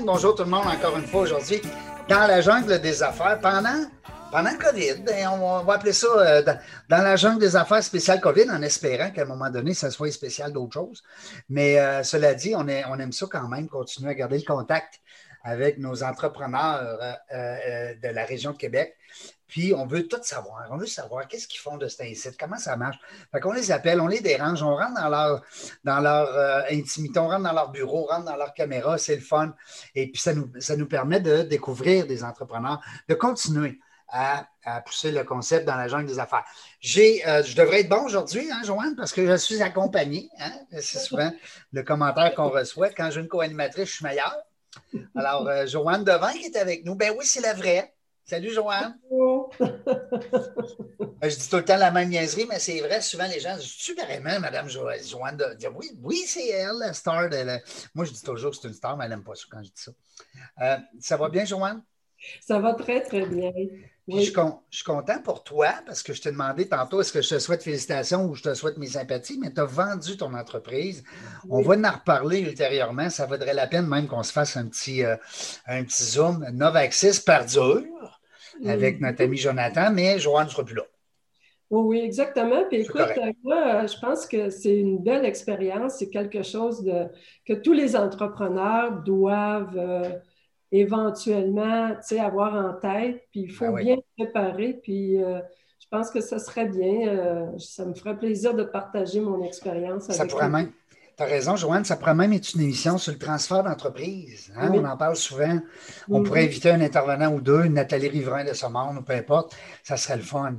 bonjour tout le monde encore une fois aujourd'hui dans la jungle des affaires pendant, pendant COVID. Ben, on va appeler ça euh, dans, la jungle des affaires spéciale COVID en espérant qu'à un moment donné, ça soit spécial d'autres choses. Mais euh, cela dit, on aime ça quand même, continuer à garder le contact avec nos entrepreneurs euh, de la région de Québec. Puis on veut tout savoir. On veut savoir qu'est-ce qu'ils font de cet incite, comment ça marche. Fait qu'on les appelle, on les dérange, on rentre dans leur, dans leur euh, intimité, on rentre dans leur bureau, on rentre dans leur caméra, c'est le fun. Et puis ça nous, ça nous permet de découvrir des entrepreneurs, de continuer. À, pousser le concept dans la jungle des affaires. J'ai, euh, je devrais être bon aujourd'hui, hein, Joanne, parce que je suis accompagné. Hein. C'est souvent le commentaire qu'on reçoit. Quand j'ai une co-animatrice, je suis meilleur. Alors, euh, Joanne Devin qui est avec nous. Ben oui, c'est la vraie. Salut, Joanne. Euh, je dis tout le temps la même niaiserie, mais c'est vrai, souvent les gens disent Tu vraiment, Madame Joanne de... Oui, oui c'est elle, la star. De Moi, je dis toujours que c'est une star, mais elle n'aime pas ça quand je dis ça. Euh, ça va bien, Joanne? Ça va très, très bien. Je, suis content pour toi parce que je t'ai demandé tantôt est-ce que je te souhaite félicitations ou je te souhaite mes sympathies, mais tu as vendu ton entreprise. On va en reparler ultérieurement. Ça vaudrait la peine même qu'on se fasse un petit, euh, un petit zoom. Novaxis perdure avec notre ami Jonathan, mais Joanne ne sera plus là. Oui, oui, exactement. Puis écoute, moi, je pense que c'est une belle expérience. C'est quelque chose de, que tous les entrepreneurs doivent. Euh, éventuellement avoir en tête, puis il faut ben bien préparer, puis euh, je pense que ça serait bien, euh, ça me ferait plaisir de partager mon expérience avec Ça pourrait même, tu as raison, Joanne, ça pourrait même être une émission sur le transfert d'entreprise. Hein? On en parle souvent. On pourrait inviter un intervenant ou deux, une Nathalie Riverain de ce monde, ou peu importe. Ça serait le fun.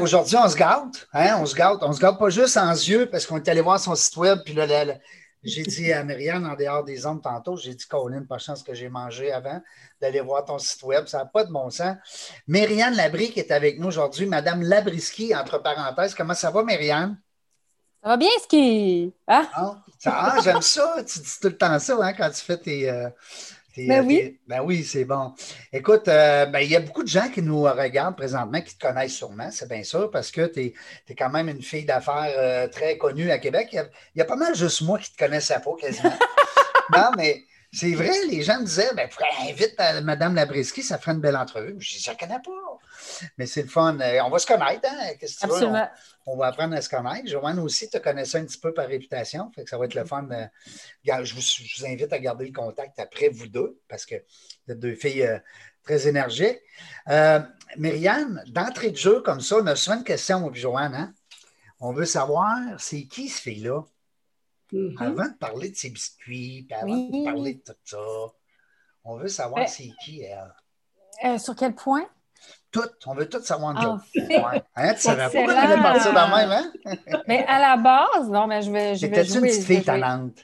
Aujourd'hui, on se gâte. Hein? On se gâte. On se gâte pas juste en yeux parce qu'on est allé voir son site web, puis là, j'ai dit à Myriam, en dehors des ondes tantôt, j'ai dit, Colin, pas chance que j'ai mangé avant d'aller voir ton site web. Ça n'a pas de bon sens. Myriam Labrie qui est avec nous aujourd'hui, Madame Labriski, entre parenthèses. Comment ça va, Myriam? Ça va bien, ski? Hein? Ah, ah, j'aime ça. Tu dis tout le temps ça hein, quand tu fais tes, euh, ben, euh, oui. ben oui, c'est bon. Écoute, euh, ben, il y a beaucoup de gens qui nous regardent présentement, qui te connaissent sûrement, c'est bien sûr, parce que tu es, quand même une fille d'affaires euh, très connue à Québec. Il y, a, pas mal juste moi qui te connaissais pas quasiment. non, mais c'est vrai, les gens me disaient, ben, invite Mme Labriski, ça ferait une belle entrevue. Je dis, je ne connais pas. Mais c'est le fun. On va se connaître, hein? Qu'est-ce que tu veux? On, va apprendre à se connaître. Joanne aussi te connaissait un petit peu par réputation. Fait que ça va être le fun. Je vous, invite à garder le contact après vous deux, parce que vous êtes deux filles euh, très énergiques. Euh, Myriam, d'entrée de jeu comme ça, on a souvent une question, Joanne. Hein? On veut savoir, c'est qui ce fille-là? Mm-hmm. Avant de parler de ses biscuits, avant de parler de tout ça, on veut savoir euh, c'est qui elle. sur quel point? On veut tout savoir de en fait, hein, Tu savais pas qu'on allait partir dans même, hein? mais à la base, non, mais je vais. Je vais une petite fille talente?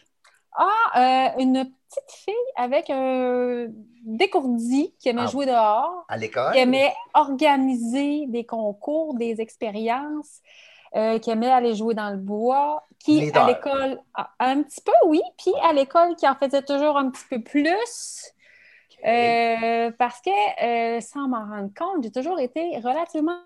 Ah, euh, une petite fille avec un décourdi qui aimait ah, jouer dehors. À l'école? Qui aimait organiser des concours, des expériences. Euh, qui aimait aller jouer dans le bois, qui à l'école, un petit peu oui, puis à l'école qui en faisait toujours un petit peu plus. Euh, parce que, euh, sans m'en rendre compte, j'ai toujours été relativement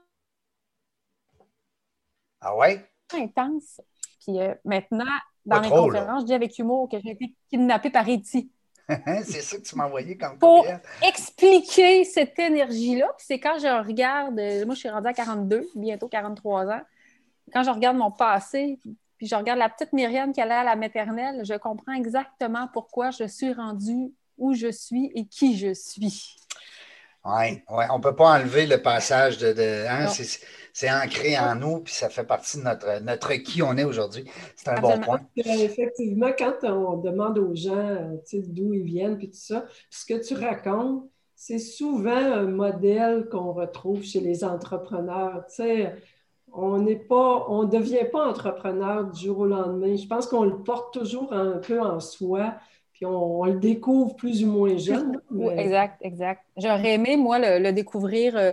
ah ouais? intense. Puis euh, maintenant, dans mes conférences, je dis avec humour que j'ai été kidnappée par Eti. c'est ça que tu m'as envoyé comme Pour expliquer cette énergie-là, c'est quand je regarde, moi je suis rendue à 42, bientôt 43 ans, quand je regarde mon passé, puis je regarde la petite Myriam qui allait à la maternelle, je comprends exactement pourquoi je suis rendue où je suis et qui je suis. Oui, ouais, on ne peut pas enlever le passage de. hein, c'est ancré en nous, puis ça fait partie de notre, notre qui on est aujourd'hui. C'est un bon point. Effectivement, quand on demande aux gens euh, d'où ils viennent, puis tout ça, ce que tu racontes, c'est souvent un modèle qu'on retrouve chez les entrepreneurs. on n'est pas, on ne devient pas entrepreneur du jour au lendemain. Je pense qu'on le porte toujours un peu en soi puis on, le découvre plus ou moins jeune. Exact, exact. J'aurais aimé, moi, le, découvrir euh,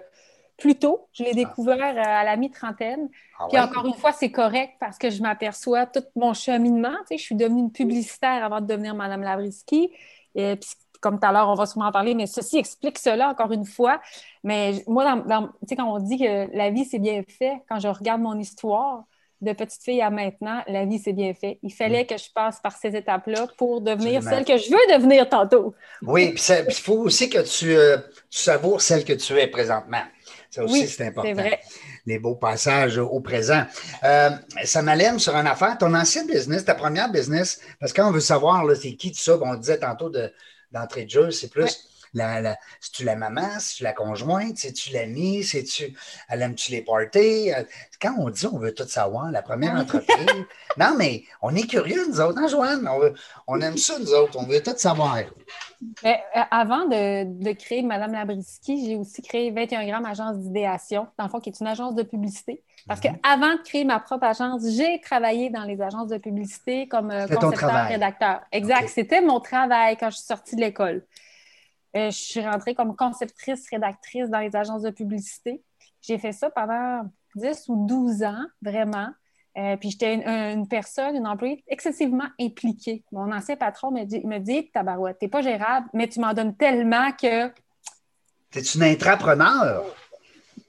plus tôt. Je l'ai ah. découvert euh, à la mi-trentaine. Ah puis encore une fois, c'est correct parce que je m'aperçois tout mon cheminement. Tu sais, je suis devenue une publicitaire avant de devenir Madame Lavriski. Et puis, comme tout à l'heure, on va sûrement en parler, mais ceci explique cela encore une fois. Mais moi, dans, quand on dit que la vie, c'est bien fait, quand je regarde mon histoire, de petite fille à maintenant, la vie s'est bien fait. Il fallait que je passe par ces étapes-là pour devenir celle que je veux devenir tantôt. Oui, puis il faut aussi que tu, euh, tu, savoures celle que tu es présentement. Ça aussi, c'est important. C'est vrai. Les beaux passages au présent. Euh, ça m'allume sur une affaire. Ton ancien business, ta première business, parce qu'on veut savoir, c'est qui tout ça? on disait tantôt d'entrée de, jeu, c'est plus la, la, tu la maman, si tu la conjointe, si tu l'amie, si tu elle aime-tu les parties? Euh, quand on dit on veut tout savoir, la première entreprise. non, mais on est curieux, nous autres, hein, Joanne? On, aime ça, nous autres, on veut tout savoir. Mais, euh, avant de, créer Madame Labriski, j'ai aussi créé 21 grammes agence d'idéation, dans le fond, qui est une agence de publicité. Parce qu'avant de créer ma propre agence, j'ai travaillé dans les agences de publicité comme euh, concepteur, rédacteur. Exact. C'était mon travail quand je suis sortie de l'école. Euh, je suis rentrée comme conceptrice, rédactrice dans les agences de publicité. J'ai fait ça pendant 10 ou 12 ans, vraiment. Euh, puis j'étais une, personne, une employée excessivement impliquée. Mon ancien patron me dit, me dit Tabarouette, t'es pas gérable, mais tu m'en donnes tellement que. T'es une intrapreneur?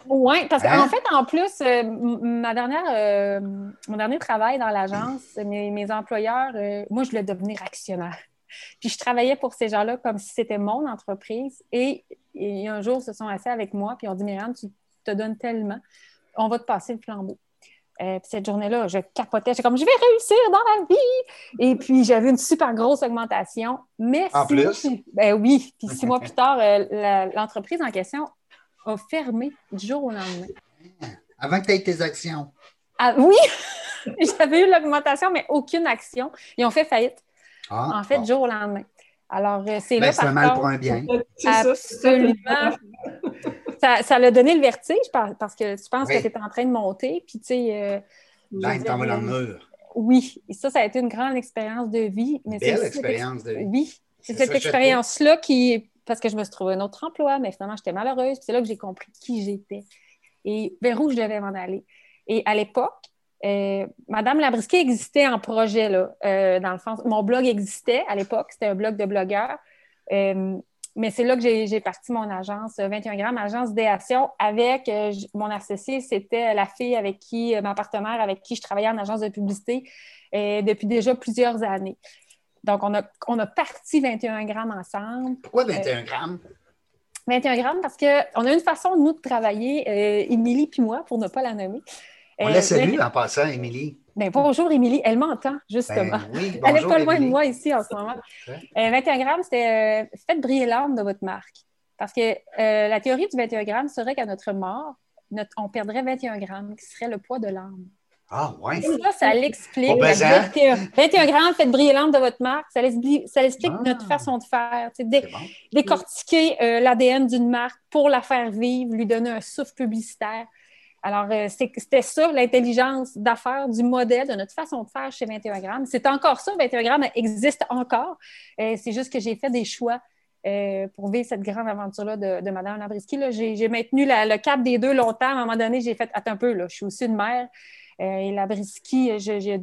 Oui, parce qu'en hein? fait, en plus, euh, ma dernière, mon dernier travail dans l'agence, mes, mes, employeurs, moi, je voulais devenir actionnaire. Puis je travaillais pour ces gens-là comme si c'était mon entreprise. Et, un jour, ils se sont assis avec moi, puis ils ont dit Myriam, tu te donnes tellement, on va te passer le flambeau. Euh, puis cette journée-là, je capotais. J'étais comme, je vais réussir dans la vie. Et puis, j'avais une super grosse augmentation. Mais en plus? ben oui. Puis six mois plus tard, euh, l'entreprise en question a fermé du jour au lendemain. Avant que tu aies tes actions. Ah, oui! J'avais eu l'augmentation, mais aucune action. Ils ont fait faillite. Ah, en fait, jour au lendemain. Alors, euh, c'est ben, là. C'est un mal pour un bien. Absolument. ça, ça l'a donné le vertige parce que tu penses que tu es en train de monter, puis tu sais. Euh, Là, il dans le mur. Oui, et ça, ça a été une grande expérience de vie. Mais Belle expérience de vie. Oui, c'est cette expérience-là qui. Parce que je me suis trouvé un autre emploi, mais finalement, j'étais malheureuse. C'est là que j'ai compris qui j'étais et vers où je devais m'en aller. Et à l'époque, euh, Madame Labrisquet existait en projet, là, euh, dans le fond. Mon blog existait à l'époque, c'était un blog de blogueurs. Euh, mais c'est là que j'ai parti mon agence 21 grammes, agence d'idéation, avec mon associé, c'était la fille avec qui, ma partenaire avec qui je travaillais en agence de publicité depuis déjà plusieurs années. Donc, on a, on a parti 21 grammes ensemble. Pourquoi 21 grammes? 21 grammes parce qu'on a une façon, nous, de travailler, Émilie puis moi, pour ne pas la nommer. On la salue en passant, Émilie. Ben, bonjour, Émilie. Elle m'entend, justement. Ben Elle n'est pas loin de moi ici en ce moment. 21 grammes, c'était euh, faites briller l'âme de votre marque. Parce que euh, la théorie du 21 grammes serait qu'à notre mort, on perdrait 21 grammes, qui serait le poids de l'âme. Ah, ouais. ça, ça l'explique. 21, grammes, faites briller l'âme de votre marque. Ça, explique ah. notre façon de faire. décortiquer euh, l'ADN d'une marque pour la faire vivre, lui donner un souffle publicitaire. Alors, euh, c'était ça, l'intelligence d'affaires du modèle, de notre façon de faire chez 21 grammes. C'est encore ça, 21 grammes existe encore. Euh, c'est juste que j'ai fait des choix euh, pour vivre cette grande aventure-là de, de Mme Labriski. J'ai maintenu le cap des deux longtemps. À un moment donné, j'ai fait, attends un peu, là, je suis aussi une mère. et Labriski, j'ai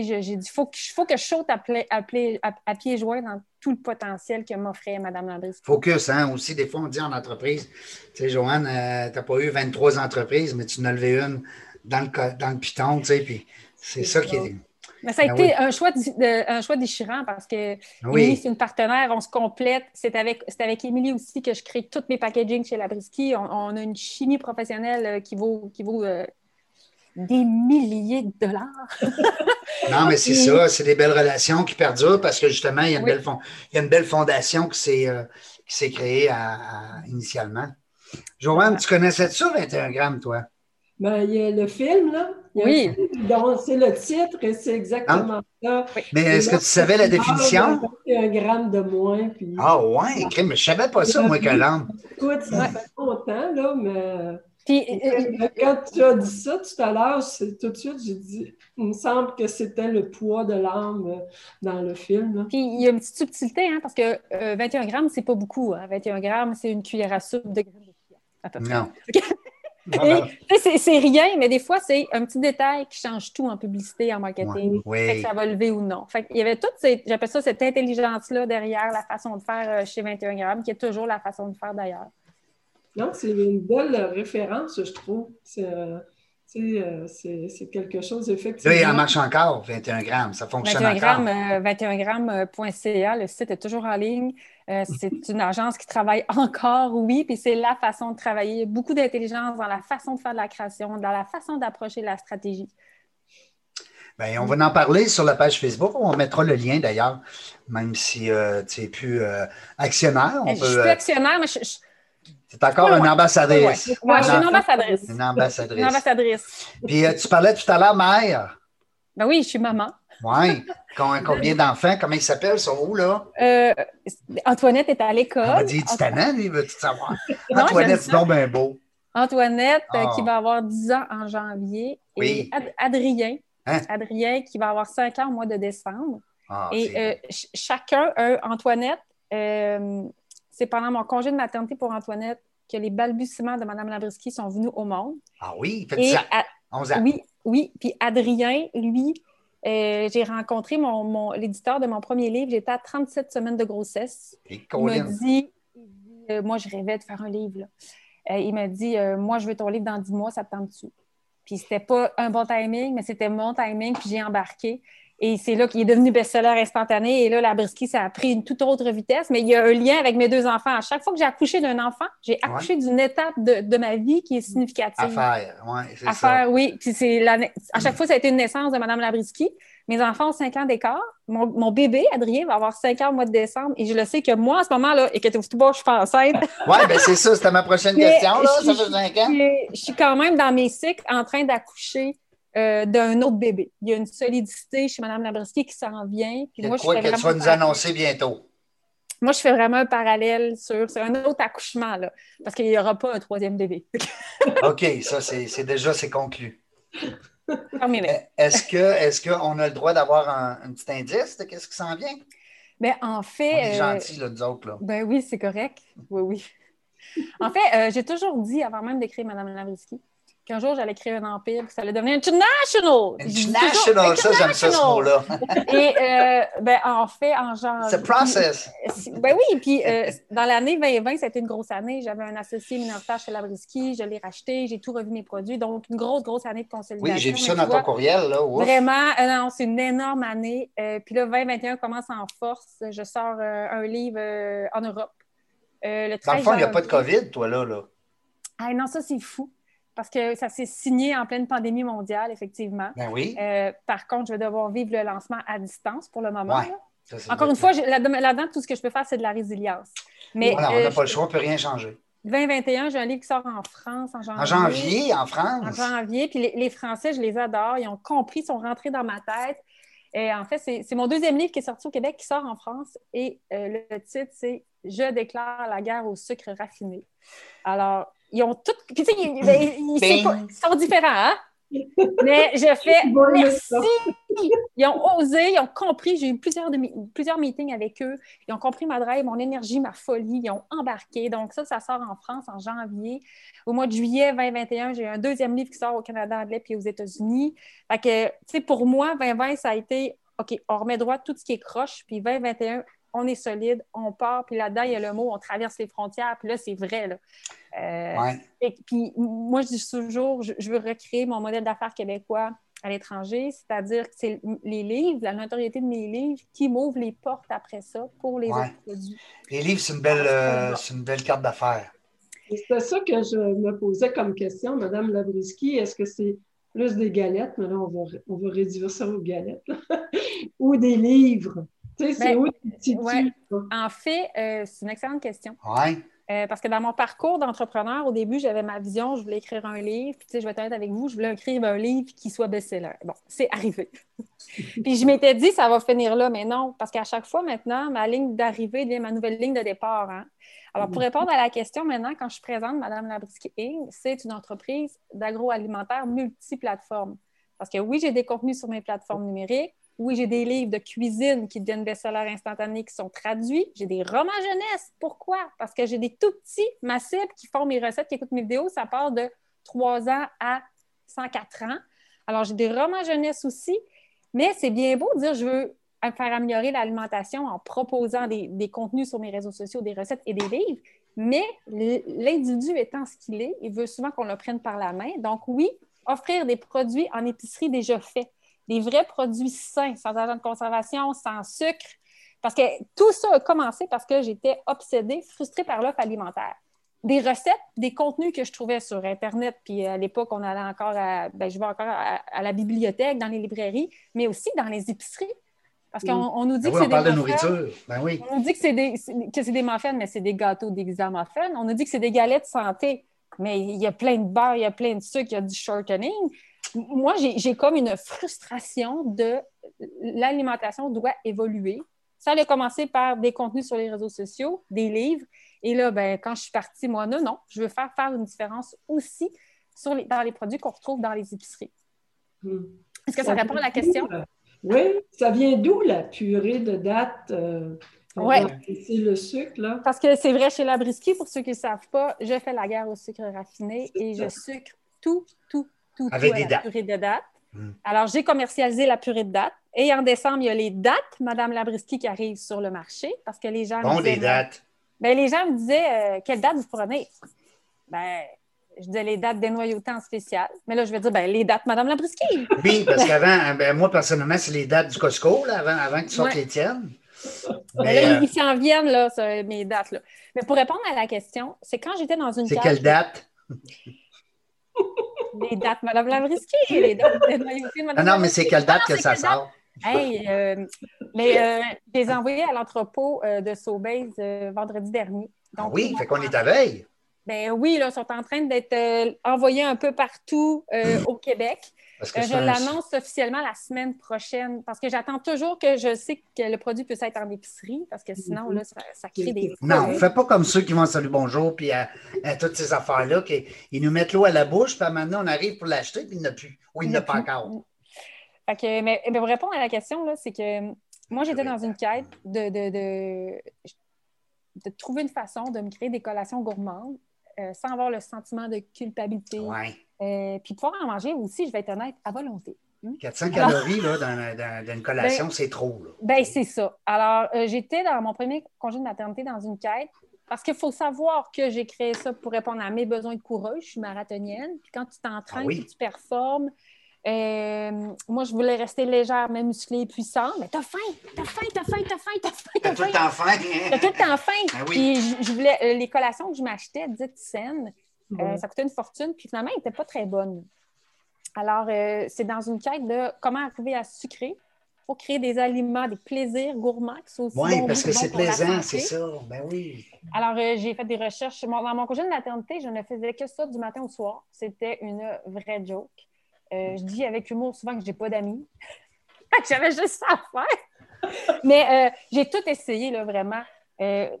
dit, il faut, faut, que je saute à, à, pieds joints dans tout le potentiel que m'offrait Mme Landry. Focus, hein, aussi, des fois, on dit en entreprise, tu sais, Joanne, euh, tu n'as pas eu 23 entreprises, mais tu en as levé une dans le, dans le piton, tu sais, puis c'est ça qui est... Mais ça a ben été un, choix un choix déchirant parce que oui. c'est une partenaire, on se complète. C'est avec, avec Émilie aussi que je crée tous mes packaging chez Labriski. On, on a une chimie professionnelle euh, qui vaut, qui vaut euh, des milliers de dollars. non, mais c'est ça, c'est des belles relations qui perdurent parce que justement, il y a une, belle, il y a une belle fondation qui s'est, euh, créée initialement. Joanne, tu connaissais ça, 21 grammes, toi? Ben, il y a le film, là. oui. Donc, c'est le titre et c'est exactement ça. Mais est-ce que tu savais la définition? Un gramme de moins. Puis... Ah, ouais, mais je ne savais pas ça, moi, que l'âme. Écoute, ça fait longtemps, là, mais. Puis, euh, quand tu as dit ça tout à l'heure, tout de suite, j'ai dit, il me semble que c'était le poids de l'âme euh, dans le film. Puis, il y a une petite subtilité, hein, parce que 21 euh, grammes, c'est pas beaucoup. 21 hein. grammes, c'est une cuillère à soupe de graines de Non. c'est rien, mais des fois, c'est un petit détail qui change tout en publicité, en marketing. Oui. ça va lever ou non. Fait il y avait toute cette, j'appelle ça cette intelligence-là derrière la façon de faire chez 21 grammes, qui est toujours la façon de faire d'ailleurs. Non, c'est une belle référence, je trouve. C'est euh, Euh, c'est quelque chose, effectivement. Là, il en marche encore, 21 grammes. Ça fonctionne 21 encore. Grammes, 21 grammes.ca, le site est toujours en ligne. Euh, c'est une agence qui travaille encore, oui, puis c'est la façon de travailler. Beaucoup d'intelligence dans la façon de faire de la création, dans la façon d'approcher la stratégie. Bien, on va en parler sur la page Facebook. On mettra le lien d'ailleurs, même si euh, tu n'es plus actionnaire. je suis plus actionnaire, mais je c'est encore une ambassadrice. Oui, je suis une ambassadrice. Une ambassadrice. Une ambassadrice. Puis euh, tu parlais tout à l'heure, mère. Ben oui, je suis maman. Oui. Combien d'enfants? Comment ils s'appellent? Ils sont où, là? Euh, Antoinette est à l'école. On dit, tu t'en lui, veux-tu savoir? Antoinette, c'est donc bien beau. Antoinette, euh, qui ah. va avoir 10 ans en janvier. Oui. Et Adrien. Hein? Adrien, qui va avoir 5 ans au mois de décembre. Ah, et chacun, Antoinette, c'est pendant mon congé de maternité pour Antoinette que les balbutiements de Mme Labrisky sont venus au monde. Ah oui, fait ça. 11 ans. Oui, oui. Puis Adrien, lui, euh, j'ai rencontré mon, l'éditeur de mon premier livre. J'étais à 37 semaines de grossesse. il m'a dit, euh, moi, je rêvais de faire un livre. Euh, il m'a dit, moi, je veux ton livre dans 10 mois, ça te tente dessus. Puis c'était pas un bon timing, mais c'était mon timing, puis j'ai embarqué. Et c'est là qu'il est devenu best-seller instantané. Et là, la ça a pris une toute autre vitesse. Mais il y a un lien avec mes deux enfants. À chaque fois que j'ai accouché d'un enfant, j'ai accouché d'une étape de, ma vie qui est significative. À faire, oui, c'est ça. Faire, oui. Puis c'est à chaque fois, ça a été une naissance de Mme Labrisky. Mes enfants ont 5 ans d'écart. Mon, bébé, Adrien, va avoir 5 ans au mois de décembre. Et je le sais que moi, en ce moment-là, et que tu vois, je suis pas enceinte. oui, bien c'est ça. C'était ma prochaine question. Là. Ça fait 5 ans. Je, suis quand même dans mes cycles en train d'accoucher euh, d'un autre bébé. Il y a une solidité chez Mme Labrisky qui s'en vient. Puis moi, quoi je que tu vas nous annoncer bientôt. Moi, je fais vraiment un parallèle sur un autre accouchement, là, parce qu'il n'y aura pas un troisième bébé. OK, ça, c'est déjà c'est conclu. Eh, est-ce que est qu'on a le droit d'avoir un, petit indice de qu'est-ce qui s'en vient? Bien, en fait. On est euh, gentils, là, nous autres. Là. Ben oui, c'est correct. Oui, oui. En fait, euh, j'ai toujours dit, avant même d'écrire Mme Labrisky, qu'un jour j'allais créer un empire, que ça allait devenir international. International, ça, j'aime ça, ce mot-là. Et euh, ben, en fait, en janvier. C'est process. Ben oui, puis euh, dans l'année 2020, ça a été une grosse année. J'avais un associé minoritaire chez Labrisky, je l'ai racheté, j'ai tout revu mes produits. Donc, une grosse, grosse année de consolidation. Oui, j'ai vu ça dans ton courriel, là. Vraiment, euh, non, c'est une énorme année. puis là, 2021 commence en force. Je sors un livre en Europe. le dans le fond, il n'y a pas de COVID, toi, là. là. Ah, non, ça, c'est fou parce que ça s'est signé en pleine pandémie mondiale, effectivement. Ben oui. Euh, par contre, je vais devoir vivre le lancement à distance pour le moment. Encore une fois, là-dedans, tout ce que je peux faire, c'est de la résilience. Mais, voilà, on n'a euh, pas le choix, on ne peut rien changer. 2021, j'ai un livre qui sort en France en janvier. En janvier, en France? En janvier. Puis les, Français, je les adore. Ils ont compris, ils sont rentrés dans ma tête. Et en fait, c'est mon deuxième livre qui est sorti au Québec, qui sort en France. Et euh, le titre, c'est Je déclare la guerre au sucre raffiné. Alors, ils ont tout. Puis, tu sais, ils, sont différents, hein? Mais je fais merci. Ils ont osé, ils ont compris. J'ai eu plusieurs, plusieurs meetings avec eux. Ils ont compris ma drive, mon énergie, ma folie. Ils ont embarqué. Donc, ça, ça sort en France en janvier. Au mois de juillet 2021, j'ai un deuxième livre qui sort au Canada anglais puis aux États-Unis. Fait que, tu sais, pour moi, 2020, ça a été OK, on remet droit tout ce qui est croche. Puis 2021, on est solide, on part, puis là-dedans, il y a le mot, on traverse les frontières, puis là, c'est vrai. Là. Euh, et puis, moi, je dis toujours, je, veux recréer mon modèle d'affaires québécois à l'étranger, c'est-à-dire que c'est les livres, la notoriété de mes livres qui m'ouvrent les portes après ça pour les autres produits. Les livres, c'est une, belle, euh, une belle carte d'affaires. C'est ça que je me posais comme question, Madame Labrisky. Est-ce que c'est plus des galettes, mais là, on va, on va réduire ça aux galettes, ou des livres? Tu sais, c'est ben, En fait, euh, c'est une excellente question. Euh, parce que dans mon parcours d'entrepreneur, au début, j'avais ma vision, je voulais écrire un livre. Puis, tu sais, je vais être avec vous, je voulais écrire un livre qui soit best-seller. Bon, c'est arrivé. puis, je m'étais dit, ça va finir là, mais non, parce qu'à chaque fois maintenant, ma ligne d'arrivée devient ma nouvelle ligne de départ. Hein. Alors, pour répondre à la question maintenant, quand je présente Madame Labrisky Inc., c'est une entreprise d'agroalimentaire multiplateforme. Parce que oui, j'ai des contenus sur mes plateformes numériques. Oui, j'ai des livres de cuisine qui deviennent best-sellers instantanés qui sont traduits. J'ai des romans jeunesse. Pourquoi? Parce que j'ai des tout petits, ma qui font mes recettes, qui écoutent mes vidéos. Ça part de 3 ans à 104 ans. Alors, j'ai des romans jeunesse aussi. Mais c'est bien beau de dire je veux faire améliorer l'alimentation en proposant des, des, contenus sur mes réseaux sociaux, des recettes et des livres. Mais l'individu étant ce qu'il est, il veut souvent qu'on le prenne par la main. Donc, oui, offrir des produits en épicerie déjà faits, des vrais produits sains, sans agent de conservation, sans sucre. Parce que tout ça a commencé parce que j'étais obsédée, frustrée par l'offre alimentaire. Des recettes, des contenus que je trouvais sur Internet, puis à l'époque, on allait encore à, ben, je vais encore à, la bibliothèque, dans les librairies, mais aussi dans les épiceries. Parce qu'on nous dit ben que c'est des. de nourriture. Ben oui. On nous dit que c'est des, que des muffins, mais c'est des gâteaux déguisés muffins. On nous dit que c'est des galettes santé, mais il y a plein de beurre, il y a plein de sucre, il y a du shortening. Moi, j'ai comme une frustration de l'alimentation doit évoluer. Ça a commencé par des contenus sur les réseaux sociaux, des livres. Et là, ben, quand je suis partie, moi, non, non, je veux faire faire une différence aussi sur les, dans les produits qu'on retrouve dans les épiceries. Hmm. Est-ce que ça, répond à la question? Oui, ça vient d'où la purée de date? Euh, oui. C'est le sucre, là? Parce que c'est vrai, chez Labriski, pour ceux qui ne savent pas, je fais la guerre au sucre raffiné et je sucre tout, tout, tout, Avec tout à la purée de date. Hmm. Alors, j'ai commercialisé la purée de date. Et en décembre, il y a les dates, Madame Labriski, qui arrivent sur le marché parce que les gens. Bon, des dates. Ben, les gens me disaient euh, quelle date vous prenez? Ben, je disais les dates des noyautés en spécial. Mais là, je vais dire ben, les dates Madame Labriski. Oui, parce qu'avant, ben, moi, personnellement, c'est les dates du Costco, là, avant, avant que tu sortes les tiennes. Mais, là, ils euh, s'en viennent, là, mes dates. Là. Mais pour répondre à la question, c'est quand j'étais dans une. C'est quelle date? Les dates Madame Labriski, les dates des noyautés Madame Non, non, mais c'est quelle date que ça sort? Hey, euh, mais euh, je les ai envoyés à l'entrepôt de Sobeys vendredi dernier. Ah oui, fait qu'on est à veille. Ben oui, là, ils sont en train d'être euh, envoyés un peu partout euh, au Québec. Euh, je l'annonce officiellement la semaine prochaine parce que j'attends toujours que je sais que le produit puisse être en épicerie parce que sinon, là, ça, crée des. Non, fais pas comme ceux qui vont salut bonjour puis à, toutes ces affaires-là, qu'ils nous mettent l'eau à la bouche, puis maintenant on arrive pour l'acheter, puis il n'y a plus. Ou il n'y a pas encore. Fait mais, pour répondre à la question, c'est que moi, j'étais dans une quête de, de, de trouver une façon de me créer des collations gourmandes euh, sans avoir le sentiment de culpabilité. Euh, puis pouvoir en manger aussi, je vais être honnête, à volonté. 400 hmm? calories là, dans, une collation, ben, c'est trop. Ben, c'est ça. Alors, euh, j'étais dans mon premier congé de maternité dans une quête parce qu'il faut savoir que j'ai créé ça pour répondre à mes besoins de coureuse. Je suis marathonienne. Puis quand tu t'entraînes, ah tu performes, euh, moi, je voulais rester légère, mais musclée et puissante. Mais t'as faim, t'as faim, t'as faim, t'as faim, t'as faim. T'as tout le temps faim. T'as tout le temps faim. Ben puis je, voulais, euh, les collations que je m'achetais, dites saines, euh, ça coûtait une fortune. Puis finalement, elles n'étaient pas très bonnes. Alors, c'est dans une quête de comment arriver à sucrer pour créer des aliments, des plaisirs gourmands qui sont aussi Oui, parce que c'est plaisant, c'est ça. Ben oui. Alors, j'ai fait des recherches. Dans mon congé de maternité, je ne faisais que ça du matin au soir. C'était une vraie joke. Euh, je dis avec humour souvent que je n'ai pas d'amis. J'avais juste ça à faire. Mais euh, j'ai tout essayé, là, vraiment. Euh,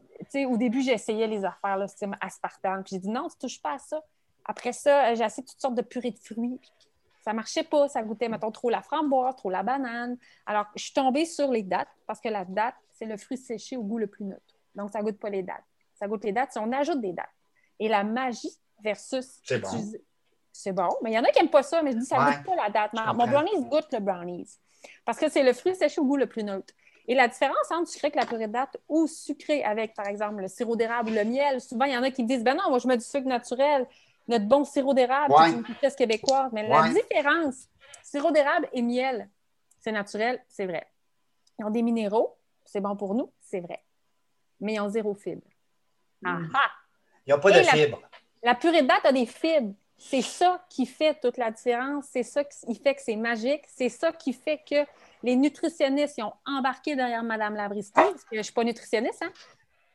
au début, j'essayais les affaires, là, aspartame. Puis j'ai dit non, tu ne touches pas à ça. Après ça, j'ai essayé toutes sortes de purées de fruits. Ça ne marchait pas, ça goûtait, mettons, trop la framboise, trop la banane. Alors, je suis tombée sur les dates parce que la date, c'est le fruit séché au goût le plus neutre. Donc, ça ne goûte pas les dates. Ça goûte les dates si on ajoute des dates. Et la magie versus c'est bon. Mais il y en a qui n'aiment pas ça, mais je dis ça ne goûte pas la date. Mon brownies goûte le brownies. Parce que c'est le fruit séché au goût le plus neutre. Et la différence entre sucré avec la purée de date ou sucré avec, par exemple, le sirop d'érable ou le miel, souvent, il y en a qui disent Ben non, moi, je mets du sucre naturel, notre bon sirop d'érable, c'est une pièce québécoise. Mais la différence, sirop d'érable et miel, c'est naturel, c'est vrai. Ils ont des minéraux, c'est bon pour nous, c'est vrai. Mais ils ont zéro fibre. Ah, ah! Ils n'ont pas de fibre. La purée de date a des fibres. C'est ça qui fait toute la différence. C'est ça qui fait que c'est magique. C'est ça qui fait que les nutritionnistes ont embarqué derrière Mme Labriski, parce que je ne suis pas nutritionniste, hein?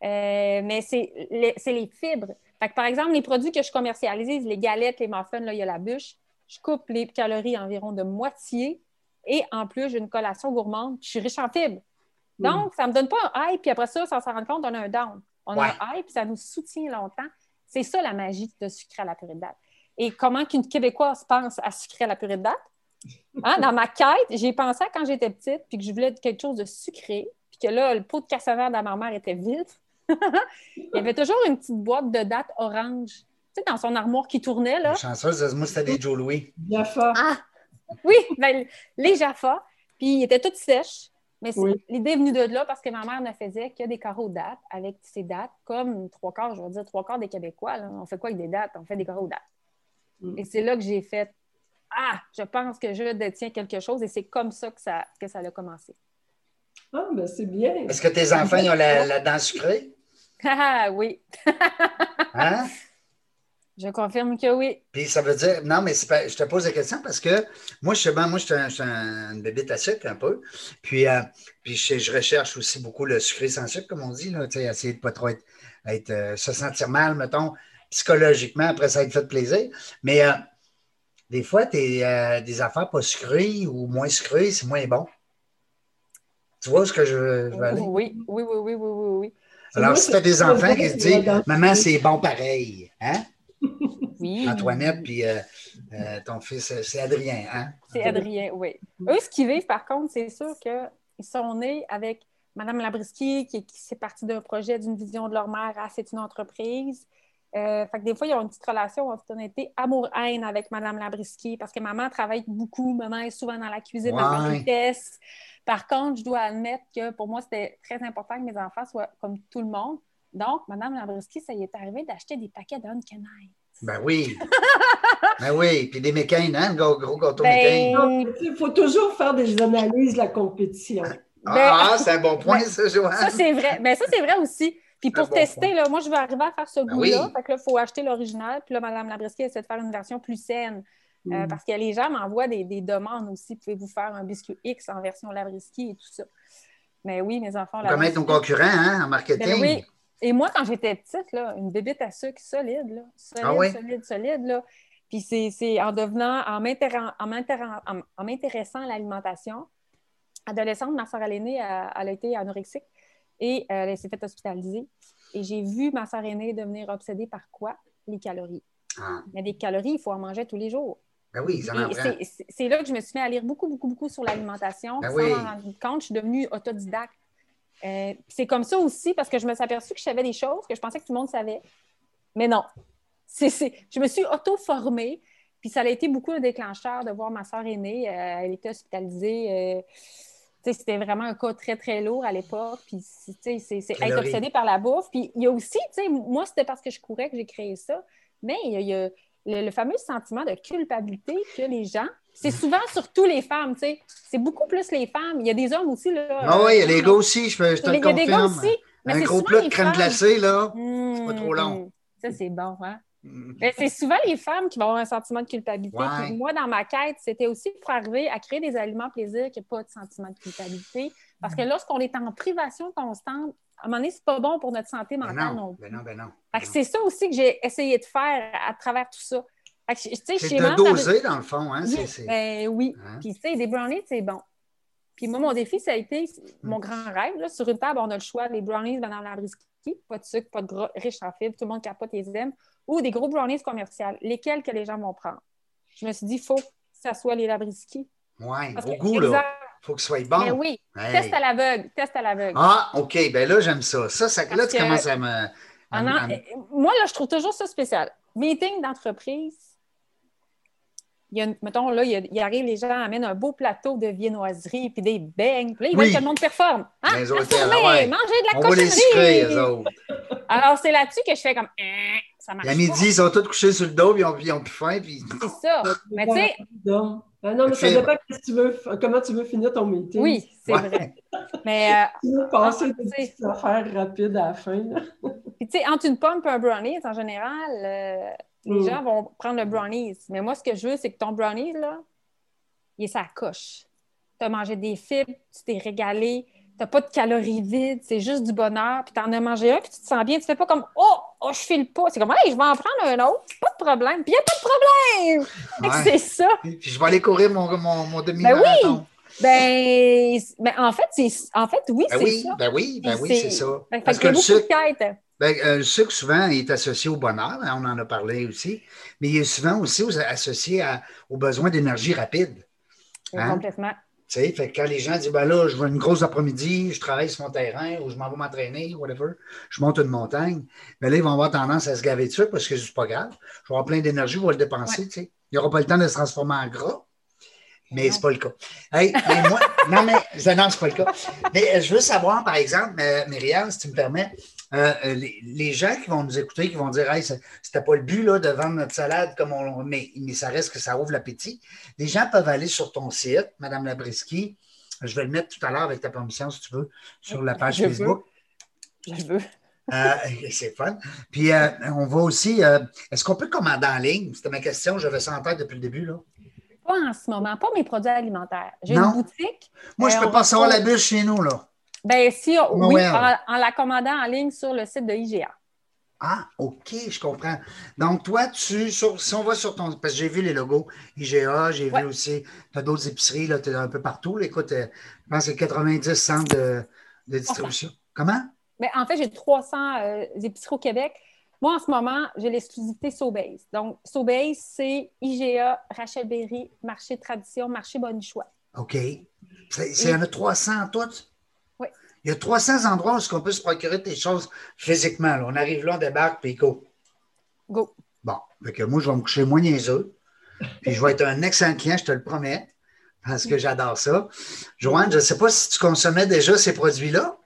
Euh, mais c'est les, fibres. par exemple, les produits que je commercialise, les galettes, les muffins, là, il y a la bûche, je coupe les calories environ de moitié et en plus, j'ai une collation gourmande. Je suis riche en fibres. Donc, ça ne me donne pas un high, puis après ça, sans s'en rendre compte, on a un down. On a un high, puis ça nous soutient longtemps. C'est ça la magie de sucre à la purée de date et comment qu'une Québécoise pense à sucrer à la purée de date? Hein, dans ma quête, j'ai pensé à quand j'étais petite, puis que je voulais quelque chose de sucré, puis que là, le pot de cassonade de ma mère était vide. Il y avait toujours une petite boîte de date orange, tu sais, dans son armoire qui tournait. Là. Chanceuse, moi, c'était des Joe Louis. Jaffa. Ah, oui, ben, les Jaffa. Puis ils étaient toutes sèches. Mais l'idée est venue de là parce que ma mère ne faisait que des carreaux dates avec ces dates, comme trois quarts, je veux dire, trois quarts des Québécois. On fait quoi avec des dates? On fait des carreaux dates. Mm. Et c'est là que j'ai fait Ah, je pense que je détiens quelque chose et c'est comme ça que ça, que ça a commencé. Ah, ben c'est bien. Est-ce que tes enfants ont la, la dent sucrée? Ah oui. Hein? Je confirme que oui. Puis ça veut dire, non, mais pas, je te pose la question parce que moi, je suis, ben, moi, je suis, un, je suis un, une bébête à sucre un peu. Puis, euh, puis je, je, recherche aussi beaucoup le sucré sans sucre, comme on dit, là, essayer de ne pas trop être, être euh, se sentir mal, mettons, psychologiquement, après ça être fait plaisir. Mais euh, des fois, t'es, euh, des affaires pas sucrées ou moins sucrées, c'est moins bon. Tu vois ce que je, je veux aller? Oui, oui, oui, oui, oui, oui. oui. Alors, si tu as des enfants qui se disent Maman, c'est bon pareil, hein? Oui. Antoinette, puis euh, euh, ton fils, c'est Adrien, hein? C'est Adrien, oui. Eux, ce qu'ils vivent, par contre, c'est sûr qu'ils sont nés avec Mme Labriski, qui, qui c'est parti d'un projet, d'une vision de leur mère, ah, c'est une entreprise. Euh, fait que des fois, ils ont une petite relation, en toute honnêteté, amour-haine avec Mme Labriski, parce que maman travaille beaucoup, maman est souvent dans la cuisine Ouais. à vitesse. Par contre, je dois admettre que pour moi, c'était très important que mes enfants soient comme tout le monde. Donc, Mme Labriski, ça y est arrivé d'acheter des paquets d'Unkenite. Ben oui. ben oui. Puis des mécanes, hein? Le gros, gros gâteau Ben. Il faut toujours faire des analyses de la compétition. Ah, c'est un bon point, ça, Ça, Joanne. c'est vrai. Mais ça, c'est vrai aussi. Puis pour bon tester, là, moi, je veux arriver à faire ce Ben goût-là. oui. Fait que là, il faut acheter l'original. Puis là, Mme Labriski essaie de faire une version plus saine. Euh, Mm. parce que les gens m'envoient des, des demandes aussi. Pouvez-vous faire un biscuit X en version Labriski et tout ça? Mais oui, mes enfants. Comment être ton concurrent, hein, en marketing? Ben oui. Et moi, quand j'étais petite, là, une bébête à sucre solide, là, solide, Ah oui? solide, solide. Là. Puis c'est en devenant, en m'intéressant à l'alimentation, adolescente, ma soeur elle, elle a été anorexique et euh, elle s'est fait hospitaliser. Et j'ai vu ma soeur aînée devenir obsédée par quoi? Les calories. Ah, Mais des calories, il faut en manger tous les jours. ben oui, c'est- là que je me suis mis à lire beaucoup, beaucoup, beaucoup sur l'alimentation. Ben sans oui. m'en rendre compte, je suis devenue autodidacte. Euh, c'est comme ça aussi parce que je me suis aperçue que je savais des choses que je pensais que tout le monde savait. Mais non. C'est- c'est- je me suis auto-formée. Puis ça a été beaucoup un déclencheur de voir ma soeur aînée. euh, elle était hospitalisée. euh, c'était vraiment un cas très, très lourd à l'époque. Puis, c'est c'est être obsédé par la bouffe. Puis, il y a aussi, moi, c'était parce que je courais que j'ai créé ça. Mais il y a, il y a le, le fameux sentiment de culpabilité que les gens, c'est souvent surtout les femmes, tu sais. C'est beaucoup plus les femmes. Il y a des hommes aussi, là. Ah oui, il y a euh, les gars aussi, je, peux, je te Il le y a des gars confirme. aussi. Mais Un c'est gros plat de crème glacée, là. Mmh, pas trop long. Ça, c'est bon, hein? Mm. Mais c'est souvent les femmes qui vont avoir un sentiment de culpabilité. Ouais. Moi, dans ma quête, c'était aussi pour arriver à créer des aliments plaisir qui n'ont pas de sentiment de culpabilité. Parce que lorsqu'on est en privation constante, à un moment donné, c'est pas bon pour notre santé Ben mentale non, non, ben non, ben non. Que c'est ça aussi que j'ai essayé de faire à travers tout ça. C'est de doser, dans le fond, hein? oui, ben oui. Hein? Puis, tu sais, des brownies, c'est bon. Puis moi, mon défi, ça a été mon grand rêve. Là, sur une table, on a le choix des brownies Madame Pas de sucre, pas de gras, riche en fibres, tout le monde capote les aime, ou des gros brownies commerciales. Lesquels que les gens vont prendre? Je me suis dit, il faut que ça soit les Labriski. Ouais, Parce au goût, là. exact. faut que ce soit bon. Mais oui, Hey. test à l'aveugle, test à l'aveugle. Ah, OK, ben là, j'aime ça. Ça, ça là, tu que- commences à me. à Ah me- non, à me- euh, moi, là, je trouve toujours ça spécial. Meeting d'entreprise. Il y a, une- mettons, là, il, y a- il arrive, les gens amènent un beau plateau de viennoiserie puis des beignes. Puis là, ils Oui. veulent que le monde performe. Hein? Les Performer, ah ouais. manger de la On les sucrer, cochonnerie. autres. Alors, c'est là-dessus que je fais comme, Hein, ça marche À midi, pas. ils sont tous couchés sur le dos, puis ils ont, ils ont plus faim, puis. C'est ça. Mais tu sais, ah non, mais ça dépend que tu veux, comment tu veux finir ton meeting. oui, c'est Ouais. vrai. Mais, euh, Tu veux passer Ah, des petites affaires rapides à la fin. puis tu sais, entre une pomme et un brownie, en général, euh, les Mm. gens vont prendre le brownies. Mais moi, ce que je veux, c'est que ton brownies, là, il est sa coche. Tu as mangé des fibres, tu t'es régalé, tu n'as pas de calories vides, c'est juste du bonheur, puis tu en as mangé un, puis tu te sens bien. Tu fais pas comme Oh, oh je file pas. C'est comme Hey, je vais en prendre un autre, pas de problème. Puis il n'y a pas de problème. Que Ouais. C'est ça. Puis je vais aller courir mon, mon, mon demi-marathon. Ben, c'est- ben, en fait, c'est en fait, oui, Ben c'est oui, ça. ben oui, ben oui, c'est- ça. Ben, fait Parce que a le sucre, ben, euh, le sucre, souvent, est associé au bonheur, hein, on en a parlé aussi, mais il est souvent aussi associé à- aux besoins d'énergie rapide. Hein? Complètement. Tu sais, fait que quand les gens disent, ben là, je veux une grosse après-midi, je travaille sur mon terrain ou je m'en vais m'entraîner, whatever, je monte une montagne, ben là, ils vont avoir tendance à se gaver de sucre parce que c'est pas grave. Je vais avoir plein d'énergie, je vais le dépenser, tu sais. Il n'y aura pas le temps de se transformer en gras. Mais c'est pas le cas. Hey, mais moi, non, mais non, c'est pas le cas. Mais euh, je veux savoir, par exemple, euh, Myriam, si tu me permets, euh, les, gens qui vont nous écouter, qui vont dire Hey, c'était pas le but là, de vendre notre salade comme on mais, mais ça reste que ça ouvre l'appétit. Les gens peuvent aller sur ton site, Madame Labriski. Je vais le mettre tout à l'heure avec ta permission, si tu veux, sur la page Facebook. Je veux. Euh, c'est fun. Puis euh, on va aussi. Est-ce qu'on peut commander en ligne? C'était ma question, j'avais ça en tête depuis le début. Là. Pas en ce moment, pas mes produits alimentaires. J'ai une boutique. Moi, je ne peux pas savoir la bûche chez nous, là. Ben, si, oui, en, la commandant en ligne sur le site de IGA. Ah, OK, je comprends. Donc, toi, tu, si on va sur ton. Parce que j'ai vu les logos IGA, j'ai vu aussi, tu as d'autres épiceries, tu es un peu partout. écoute, euh, je pense que c'est 90 centres de, distribution. Comment? Ben, en fait, j'ai 300 euh, épiceries au Québec. Moi, en ce moment, j'ai l'exclusivité Sobase. Donc, Sobase, c'est IGA, Rachel Berry, Marché Tradition, Marché Bonichois. OK. Il y en a 300 toutes? Il y a 300 endroits où on peut se procurer des choses physiquement. On arrive là, on débarque, puis go. Go. Bon, que moi, je vais me coucher moins niaiseux. Puis je vais être un excellent client, je te le promets, parce que j'adore ça. Joanne, je ne sais pas si tu consommais déjà ces produits-là.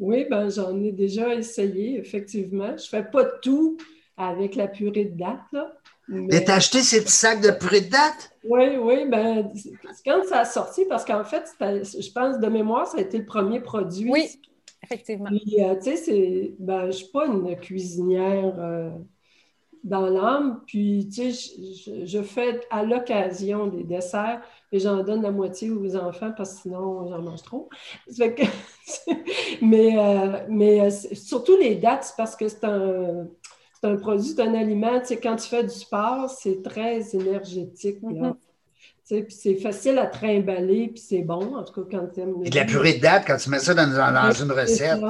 Oui, ben, j'en ai déjà essayé, effectivement. Je ne fais pas tout avec la purée de date. Là. Mais t'as acheté ces petits sacs de purée de date? Oui, oui. Ben, quand ça a sorti, parce qu'en fait, je pense de mémoire, ça a été le premier produit. Oui, effectivement. Euh, tu sais, ben, je ne suis pas une cuisinière euh, dans l'âme. Puis, tu sais, je, fais à l'occasion des desserts et j'en donne la moitié aux enfants parce que sinon, j'en mange trop. mais euh, mais surtout les dates, c'est parce que c'est un c'est un produit, c'est un aliment. Tu sais, quand tu fais du sport, c'est très énergétique. Mm-hmm. c'est facile à trimballer, puis c'est bon, en tout cas, quand tu aimes. de la purée de date, quand tu mets ça dans, une recette.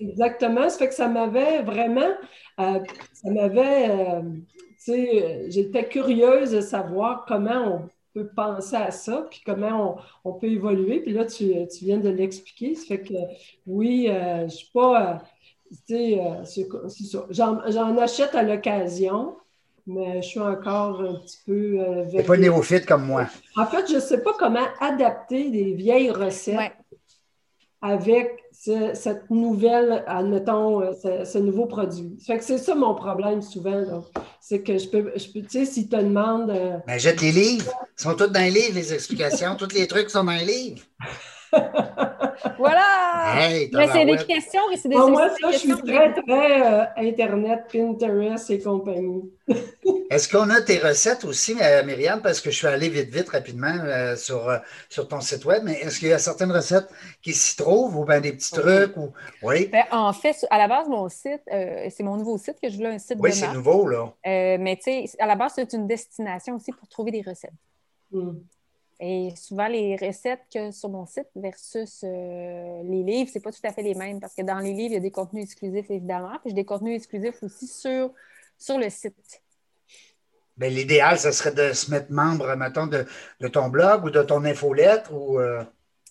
Exactement. Ça fait que ça m'avait vraiment. Euh, ça m'avait. Euh, tu sais, j'étais curieuse de savoir comment on peut penser à ça, puis comment on, peut évoluer. Puis là, tu, viens de l'expliquer. Ça fait que oui, euh, je ne suis pas euh, j'en achète à l'occasion, mais je suis encore un petit peu. Euh, pas néophyte comme moi. En fait, je ne sais pas comment adapter des vieilles recettes avec cette nouvelle, admettons, euh, ce, nouveau produit. c'est ça mon problème souvent. C'est que je peux, je peux tu sais, si tu te demandes. Euh, ben, jette les livres. Ils sont tous dans les livres, les explications. Tous les trucs sont dans les livres. voilà! mais c'est des questions et c'est des Moi, ça, je suis très, très euh, Internet, Pinterest et compagnie. Est-ce qu'on a tes recettes aussi, euh, Myriam? Parce que je suis allé vite, vite, rapidement euh, sur, sur ton site web, mais est-ce qu'il y a certaines recettes qui s'y trouvent ou bien des petits trucs? Ou... Oui? Ben, en fait, à la base, mon site, c'est mon nouveau site que je voulais un site oui, c'est nouveau, là. mais tu sais, à la base, c'est une destination aussi pour trouver des recettes. Hmm. Et souvent, les recettes que sur mon site versus euh, les livres, c'est pas tout à fait les mêmes parce que dans les livres, il y a des contenus exclusifs, évidemment, puis j'ai des contenus exclusifs aussi sur, sur le site. Bien, l'idéal, ce serait de se mettre membre, mettons, de, ton blog ou de ton infolettre ou. Euh?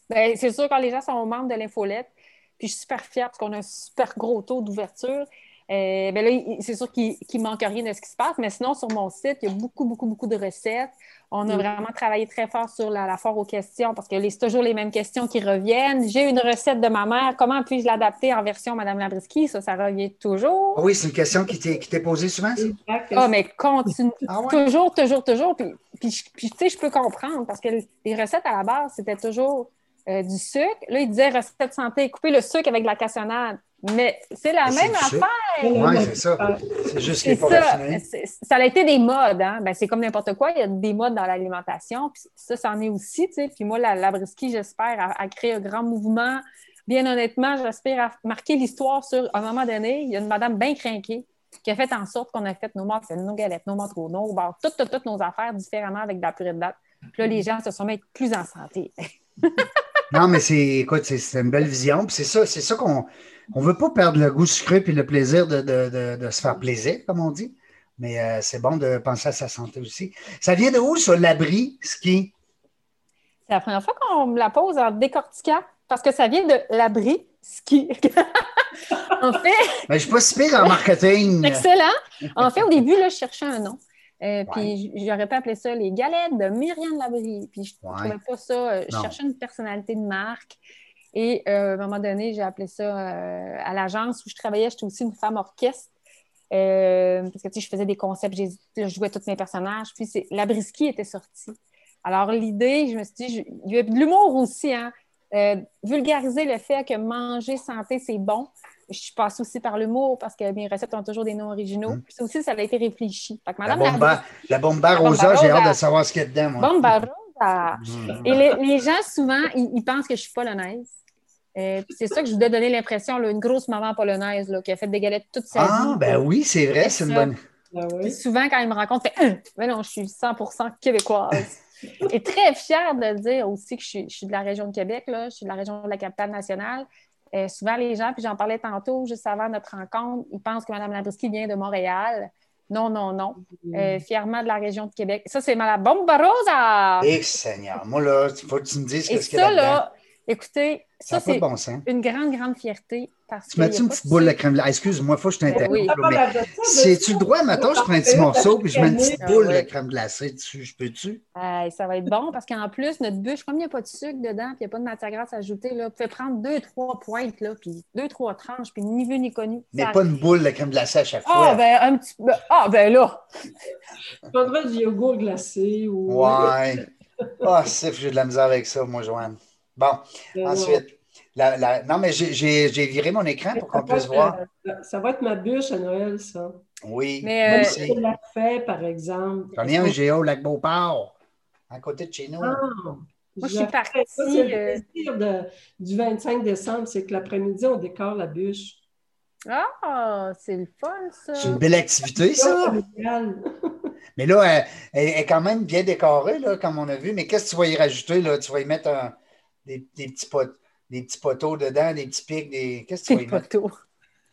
Bien, c'est sûr, quand les gens sont membres de l'infolettre, puis je suis super fière parce qu'on a un super gros taux d'ouverture. Euh, ben là, c'est sûr qu'il ne manque rien de ce qui se passe, mais sinon, sur mon site, il y a beaucoup, beaucoup, beaucoup de recettes. On a mm. vraiment travaillé très fort sur la, la foire aux questions parce que c'est toujours les mêmes questions qui reviennent. J'ai une recette de ma mère, comment puis-je l'adapter en version Madame Labriski? Ça, ça revient toujours. oui, c'est une question qui t'est posée souvent, Ah, mais continue. Ah toujours, toujours, toujours. Puis, puis, tu sais, je peux comprendre parce que les recettes à la base, c'était toujours euh, du sucre. Là, il disait recette santé, couper le sucre avec de la cassonade. Mais c'est la même affaire. Oui, c'est ça. C'est juste qu'il pas Ça a été des modes. Hein? Ben, c'est comme n'importe quoi. Il y a des modes dans l'alimentation. ça, c'en est aussi. Puis moi, la, la brisky, j'espère, a, créé un grand mouvement. Bien honnêtement, j'espère marquer l'histoire sur, un moment donné, il y a une madame bien crinquée qui a fait en sorte qu'on a fait nos morceaux, nos galettes, nos manteaux, nos bars, toutes, toutes, toutes nos affaires différemment avec de la purée de date. Puis là, les gens se sont mis plus en santé. non, mais c'est, écoute, c'est une belle vision. Puis c'est ça, c'est ça qu'on on ne veut pas perdre le goût sucré et le plaisir de, se faire plaisir, comme on dit. Mais euh, c'est bon de penser à sa santé aussi. Ça vient de où, ça, l'abri ski? C'est la première fois qu'on me la pose en décortiquant, parce que ça vient de l'abri ski. en fait. Mais je ne suis pas si pire en marketing. Excellent. En fait, au début, là, je cherchais un nom. Euh, puis j'aurais pu appeler ça les galettes de Myriam Labrie. Puis je ne trouvais pas ça. Euh, je cherchais une personnalité de marque. Et euh, à un moment donné, j'ai appelé ça euh, à l'agence où je travaillais. J'étais aussi une femme orchestre. Euh, parce que tu sais, je faisais des concepts, je jouais tous mes personnages. Puis la brisky était sortie. Alors, l'idée, je me suis dit, il y a de l'humour aussi, hein? vulgariser le fait que manger santé, c'est bon. Je passe aussi par l'humour parce que mes recettes ont toujours des noms originaux. Hum. Ça aussi, ça a été réfléchi. la, bomba, la, bomba rosa, j'ai hâte de savoir ce qu'il y a dedans. Moi. Bomba rosa. Hum. Et les, gens, souvent, ils, pensent que je suis polonaise. Euh, c'est ça que je voulais donner l'impression, une grosse maman polonaise là, qui a fait des galettes toute sa ah, vie. Ah, ben oui, c'est vrai, c'est une bonne. Ben souvent, quand ils me rencontrent, ils fait ben non, je suis 100% québécoise. Et très fière de dire aussi que je suis, de la région de Québec, là, je suis de la région de la capitale nationale. Euh, souvent, les gens, puis j'en parlais tantôt, juste avant notre rencontre, ils pensent que Mme Labrisky vient de Montréal. Non, non, non. Mm. Euh, fièrement de la région de Québec. Ça, c'est ma bomba rosa! Eh, Seigneur! Moi, là, il faut que tu me dises ce qu'il y a là, Écoutez, ça, c'est une grande, grande fierté. Parce tu mets-tu une petite boule de crème glacée? Excuse-moi, faut que je t'interrompe. Oui. C'est-tu le droit, maintenant, je prends un petit morceau puis je mets une petite boule de crème glacée dessus. Je peux-tu? ça va être bon parce qu'en plus, notre bûche, comme il n'y a pas de sucre dedans puis il n'y a pas de matière grasse ajoutée, là, vous pouvez prendre deux, trois pointes, là, puis deux, trois tranches, puis ni vu ni connu. Mais pas une boule de crème glacée à chaque ah, fois. Ah, ben, un petit peu. Ah, ben là! Tu prendrais du yogourt glacé ou. Ouais. Ah, c'est j'ai de la misère avec ça, moi, Joanne. Bon, ensuite. non, mais j'ai viré mon écran pour qu'on puisse voir. Euh, ça va être ma bûche à Noël, ça. Oui, mais euh, je l'ai fait, par exemple. J'en ai un géo lac Beauport, à côté de chez nous. Ah, moi, je suis partie. le plaisir du 25 décembre, c'est que l'après-midi, on décore la bûche. Ah, c'est le fun, ça. C'est une belle activité, ça. mais là, elle, est quand même bien décorée, là, comme on a vu. Mais qu'est-ce que tu vas y rajouter? Là? Tu vas y mettre un, des, petits des petits poteaux dedans, des petits pics, des. Qu'est-ce que tu veux Des poteaux.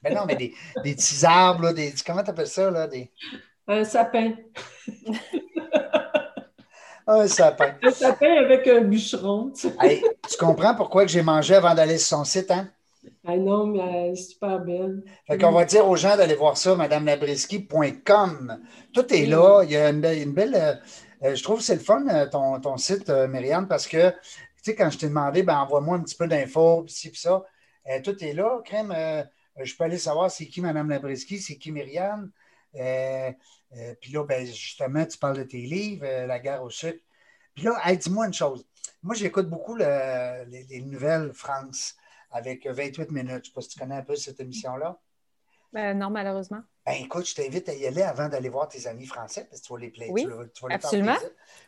Ben non, mais des, des petits arbres, là, des. Comment tu appelles ça, là? Des... Un sapin. un sapin. Un sapin avec un bûcheron. Tu, tu comprends pourquoi que j'ai mangé avant d'aller sur son site, hein? Ah non, mais elle est super belle. Fait qu'on va dire aux gens d'aller voir ça, madamelabrisky.com. Tout est là. Il y a une belle. Une belle euh, je trouve que c'est le fun, euh, ton, ton site, euh, Myriam, parce que sais, quand je t'ai demandé, ben, envoie-moi un petit peu d'infos, puis ci, ça, euh, tout est là, crème. Euh, je peux aller savoir c'est qui Mme Labrisky, c'est qui Myriam. Euh, puis là, ben, justement, tu parles de tes livres, La guerre au sucre. Puis là, dis-moi une chose. Moi, j'écoute beaucoup les, nouvelles France avec 28 minutes. Je ne sais pas si tu connais un peu cette émission-là. non, malheureusement. Ben écoute, je t'invite à y aller avant d'aller voir tes amis français parce que tu vas les plaider. Oui, tu vas, les absolument.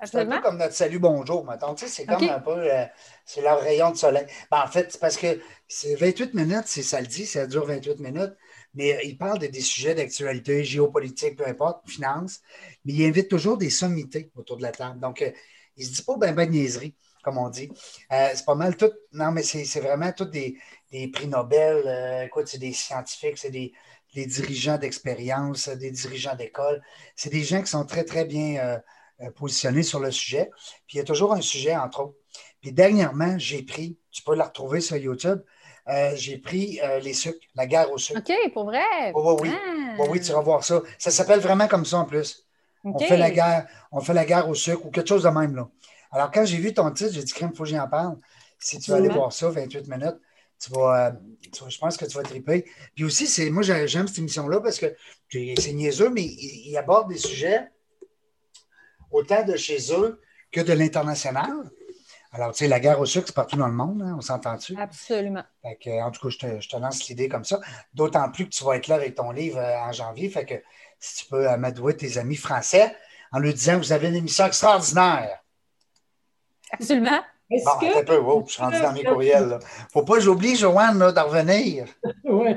C'est un peu comme notre salut bonjour, maintenant. Tu sais, c'est comme un peu, euh, c'est leur rayon de soleil. Ben, en fait, c'est parce que c'est 28 minutes, c'est ça le dit, ça dure 28 minutes, mais euh, ils parlent de des sujets d'actualité, géopolitique, peu importe, finance, mais ils invitent toujours des sommités autour de la table. Donc, euh, ils ne se disent pas ben ben niaiserie, comme on dit. c'est pas mal tout, non, mais c'est vraiment tous des, des, prix Nobel, écoute, c'est des scientifiques, c'est des des dirigeants d'expérience, des dirigeants d'école. C'est des gens qui sont très, très bien euh, euh, positionnés sur le sujet. Puis il y a toujours un sujet, entre autres. Puis dernièrement, j'ai pris, tu peux la retrouver sur YouTube, euh, j'ai pris les sucres, la guerre aux sucres. OK, pour vrai? oui, oui. Ah. oui, tu vas voir ça. Ça s'appelle vraiment comme ça en plus. On fait la guerre, on fait la guerre au sucre ou quelque chose de même là. Alors, quand j'ai vu ton titre, j'ai dit crème, il faut que j'y en parle. Si tu veux aller voir ça, 28 minutes, euh, tu vas, je pense que tu vas triper. Puis aussi, c'est, moi, j'aime cette émission-là parce que c'est niaiseux, mais ils, abordent des sujets autant de chez eux que de l'international. Alors, tu sais, la guerre au sucre, c'est partout dans le monde, hein, on s'entend-tu? Absolument. en tout cas, je te, je te lance l'idée comme ça. D'autant plus que tu vas être là avec ton livre euh, en janvier. Fait que si tu peux amadouer tes amis français en leur disant que vous avez une émission extraordinaire. Absolument. Bon, que... un peu, je suis rendu dans mes courriels. Là. Faut pas que j'oublie, Joanne, d'en revenir. oui.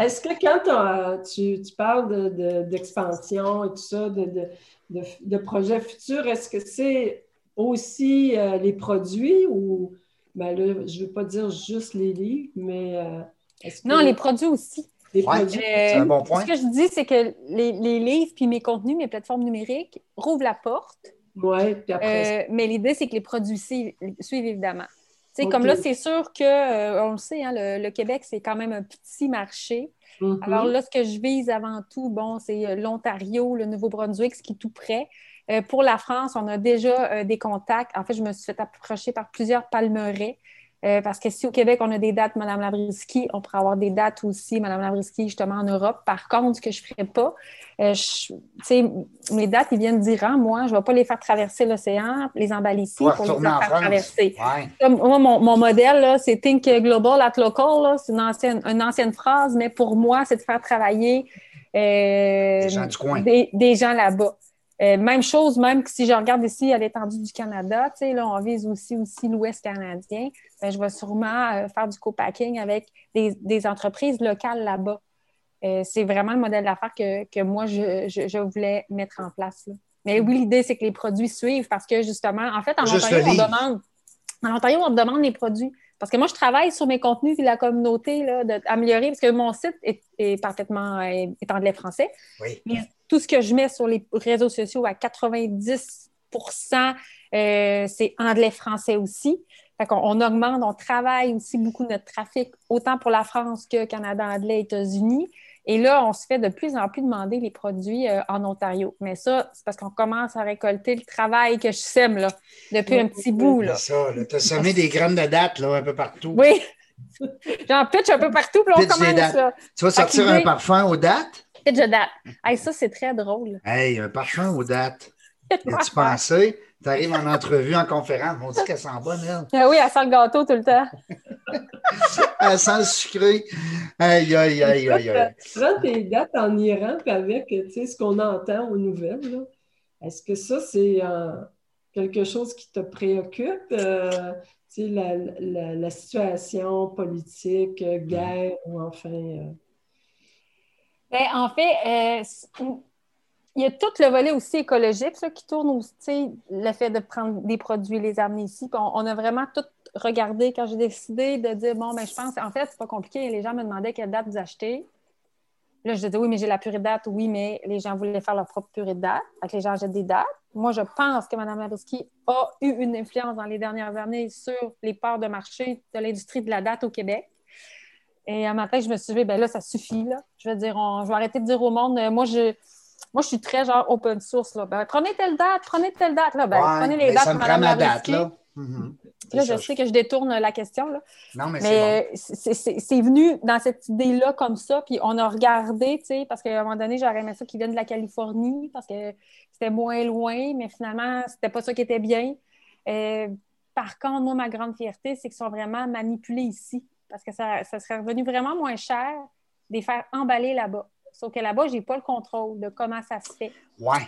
Est-ce que quand tu, tu, parles d'expansion de, et tout ça, de, de projets futurs, est-ce que c'est aussi euh, les produits ou, ben là, je ne veux pas dire juste les livres, mais. Euh, non, les produits aussi. Les produits. c'est un bon point. Ce que je dis, c'est que les, les livres puis mes contenus, mes plateformes numériques rouvrent la porte oui, puis après. Euh, mais l'idée, c'est que les produits suivent, évidemment. Comme là, c'est sûr que, euh, on le sait, hein, le, Québec, c'est quand même un petit marché. Mm-hmm. Alors là, ce que je vise avant tout, bon, c'est euh, l'Ontario, le Nouveau-Brunswick, ce qui est tout près. pour la France, on a déjà des contacts. En fait, je me suis fait approcher par plusieurs palmeraies Euh, parce que si au Québec, on a des dates, Mme Labriski, on pourrait avoir des dates aussi, Mme Labriski, justement, en Europe. Par contre, ce que je ne ferais pas, euh, mes dates, ils viennent d'Iran. Moi, je ne vais pas les faire traverser l'océan, les emballer ici pour les faire traverser. moi, mon, modèle, c'est Think Global at Local. C'est une ancienne, une ancienne phrase, mais pour moi, c'est de faire travailler euh, des gens du coin. des gens là-bas. Euh, même chose, même si je regarde ici à l'étendue du Canada, là, on vise aussi, aussi l'Ouest canadien, ben, je vais sûrement euh, faire du co-packing avec des, entreprises locales là-bas. Euh, c'est vraiment le modèle d'affaires que, moi, je, voulais mettre en place. Mais oui, l'idée, c'est que les produits suivent parce que justement, en fait, en Ontario, on demande, en Ontario, on demande les produits. Parce que moi, je travaille sur mes contenus et la communauté, d'améliorer, parce que mon site est, parfaitement est anglais français. Oui tout ce que je mets sur les réseaux sociaux à 90% euh, c'est anglais-français aussi. Fait on, augmente, on travaille aussi beaucoup notre trafic, autant pour la France que Canada anglais, États-Unis. Et là, on se fait de plus en plus demander les produits euh, en Ontario. Mais ça, c'est parce qu'on commence à récolter le travail que je sème là, depuis un petit bout. Là. C'est ça, tu as semé des graines de date là, un peu partout. Oui. J'en pitch un peu partout, puis on commence. Tu vas sortir un parfum aux dates? Pitch date. Hey, ça, c'est très drôle. Hey, un parfum aux dates. As-tu pensé? Tu arrives en entrevue, en conférence, on dit qu'elle sent bonne, elle. Ah oui, elle sent le gâteau tout le temps. elle sent le sucré. Aïe, aïe, aïe, aïe, aïe. Prends tes dates en Iran, puis avec ce qu'on entend aux nouvelles, est-ce que ça, c'est euh, quelque chose qui te préoccupe? Euh, la, la, la, situation politique, guerre, ou enfin. Euh, ben, en fait, euh, il y a tout le volet aussi écologique qui tourne aussi, le fait de prendre des produits, les amener ici. On, a vraiment tout regardé quand j'ai décidé de dire bon, ben, je pense, en fait, c'est pas compliqué. Les gens me demandaient quelle date vous achetez. Là, je disais oui, mais j'ai la purée de date. Oui, mais les gens voulaient faire leur propre purée de date. Fait les gens achètent des dates. Moi, je pense que Mme Labriski a eu une influence dans les dernières années sur les parts de marché de l'industrie de la date au Québec. Et un matin, je me suis dit, ben là, ça suffit. Là. Je veux dire, je vais arrêter de dire au monde, euh, moi, je, moi, je suis très genre open source. Là. Ben, prenez telle date, prenez telle date. Là. Ben, prenez les dates. Ça me prend ma date. Là. Mm-hmm. Là, je sais que je détourne la question. Là. Non, mais, mais c'est venu dans cette idée-là comme ça. Puis on a regardé, tu sais, parce qu'à un moment donné, j'aurais aimé ça qu'ils viennent de la Californie parce que c'était moins loin, mais finalement, c'était pas ça qui était bien. Euh, par contre, moi, ma grande fierté, c'est qu'ils sont vraiment manipulés ici parce que ça, serait revenu vraiment moins cher de les faire emballer là-bas. Sauf que là-bas, je n'ai pas le contrôle de comment ça se fait. Oui.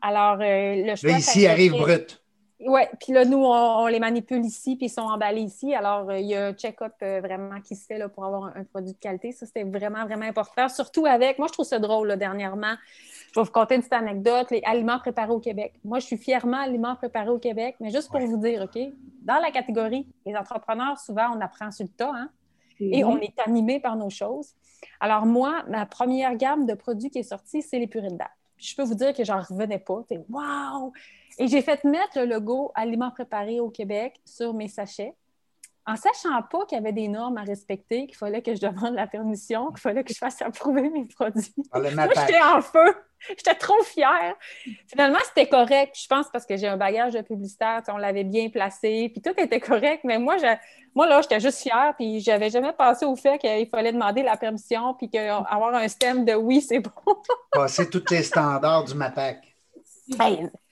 Alors, euh, le choix. Là, ici, arrive brut. Oui, puis là, nous, on, les manipule ici, puis ils sont emballés ici. Alors, euh, il y a un check-up euh, vraiment qui se fait là, pour avoir un, produit de qualité. Ça, c'était vraiment, vraiment important. Surtout avec, moi, je trouve ça drôle, là, dernièrement. Je vais vous conter une petite anecdote, les aliments préparés au Québec. Moi, je suis fièrement aliments préparés au Québec, mais juste pour vous dire, OK, dans la catégorie, les entrepreneurs, souvent, on apprend sur le tas, hein, et on est animé par nos choses. Alors, moi, ma première gamme de produits qui est sortie, c'est les purées de date. Je peux vous dire que j'en revenais pas. Wow! Et j'ai fait mettre le logo Aliments préparés au Québec sur mes sachets en sachant pas qu'il y avait des normes à respecter, qu'il fallait que je demande la permission, qu'il fallait que je fasse approuver mes produits. Moi, j'étais en feu. J'étais trop fière. Finalement, c'était correct. Je pense parce que j'ai un bagage de publicitaire, on l'avait bien placé, puis tout était correct. Mais moi, moi là, j'étais juste fière, puis j'avais jamais pensé au fait qu'il fallait demander la permission, puis qu'avoir un stem de oui, c'est bon. Passer tous les standards du MAPAC.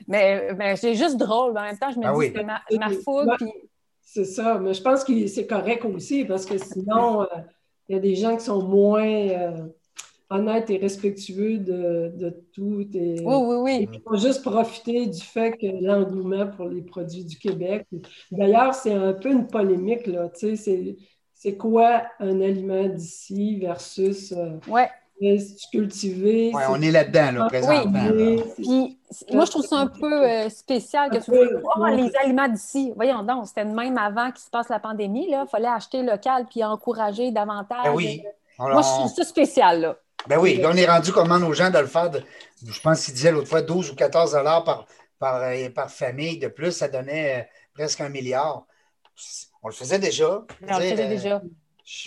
Mais, mais c'est juste drôle. En même temps, je me ah dis que ma, ma puis c'est ça, mais je pense que c'est correct aussi parce que sinon, euh, il y a des gens qui sont moins euh, honnêtes et respectueux de, tout. Et, oui, oui, oui. Ils vont juste profiter du fait que l'engouement pour les produits du Québec. D'ailleurs, c'est un peu une polémique, là. Tu sais, c'est quoi un aliment d'ici versus. Euh, ouais on est là-dedans, là, présentement. Oui. Puis, moi, je trouve ça un peu euh, spécial que tu veux oh, les aliments d'ici. Voyons donc, c'était même avant qu'il se passe la pandémie. Il fallait acheter local puis encourager davantage. Ben oui. moi, je trouve ça spécial. Là. Ben oui, là, on est rendu comment aux gens de le faire. je pense qu'il disait l'autre fois 12 ou 14 par, par, euh, par famille de plus, ça donnait euh, presque un milliard. On le faisait déjà. On le faisait déjà.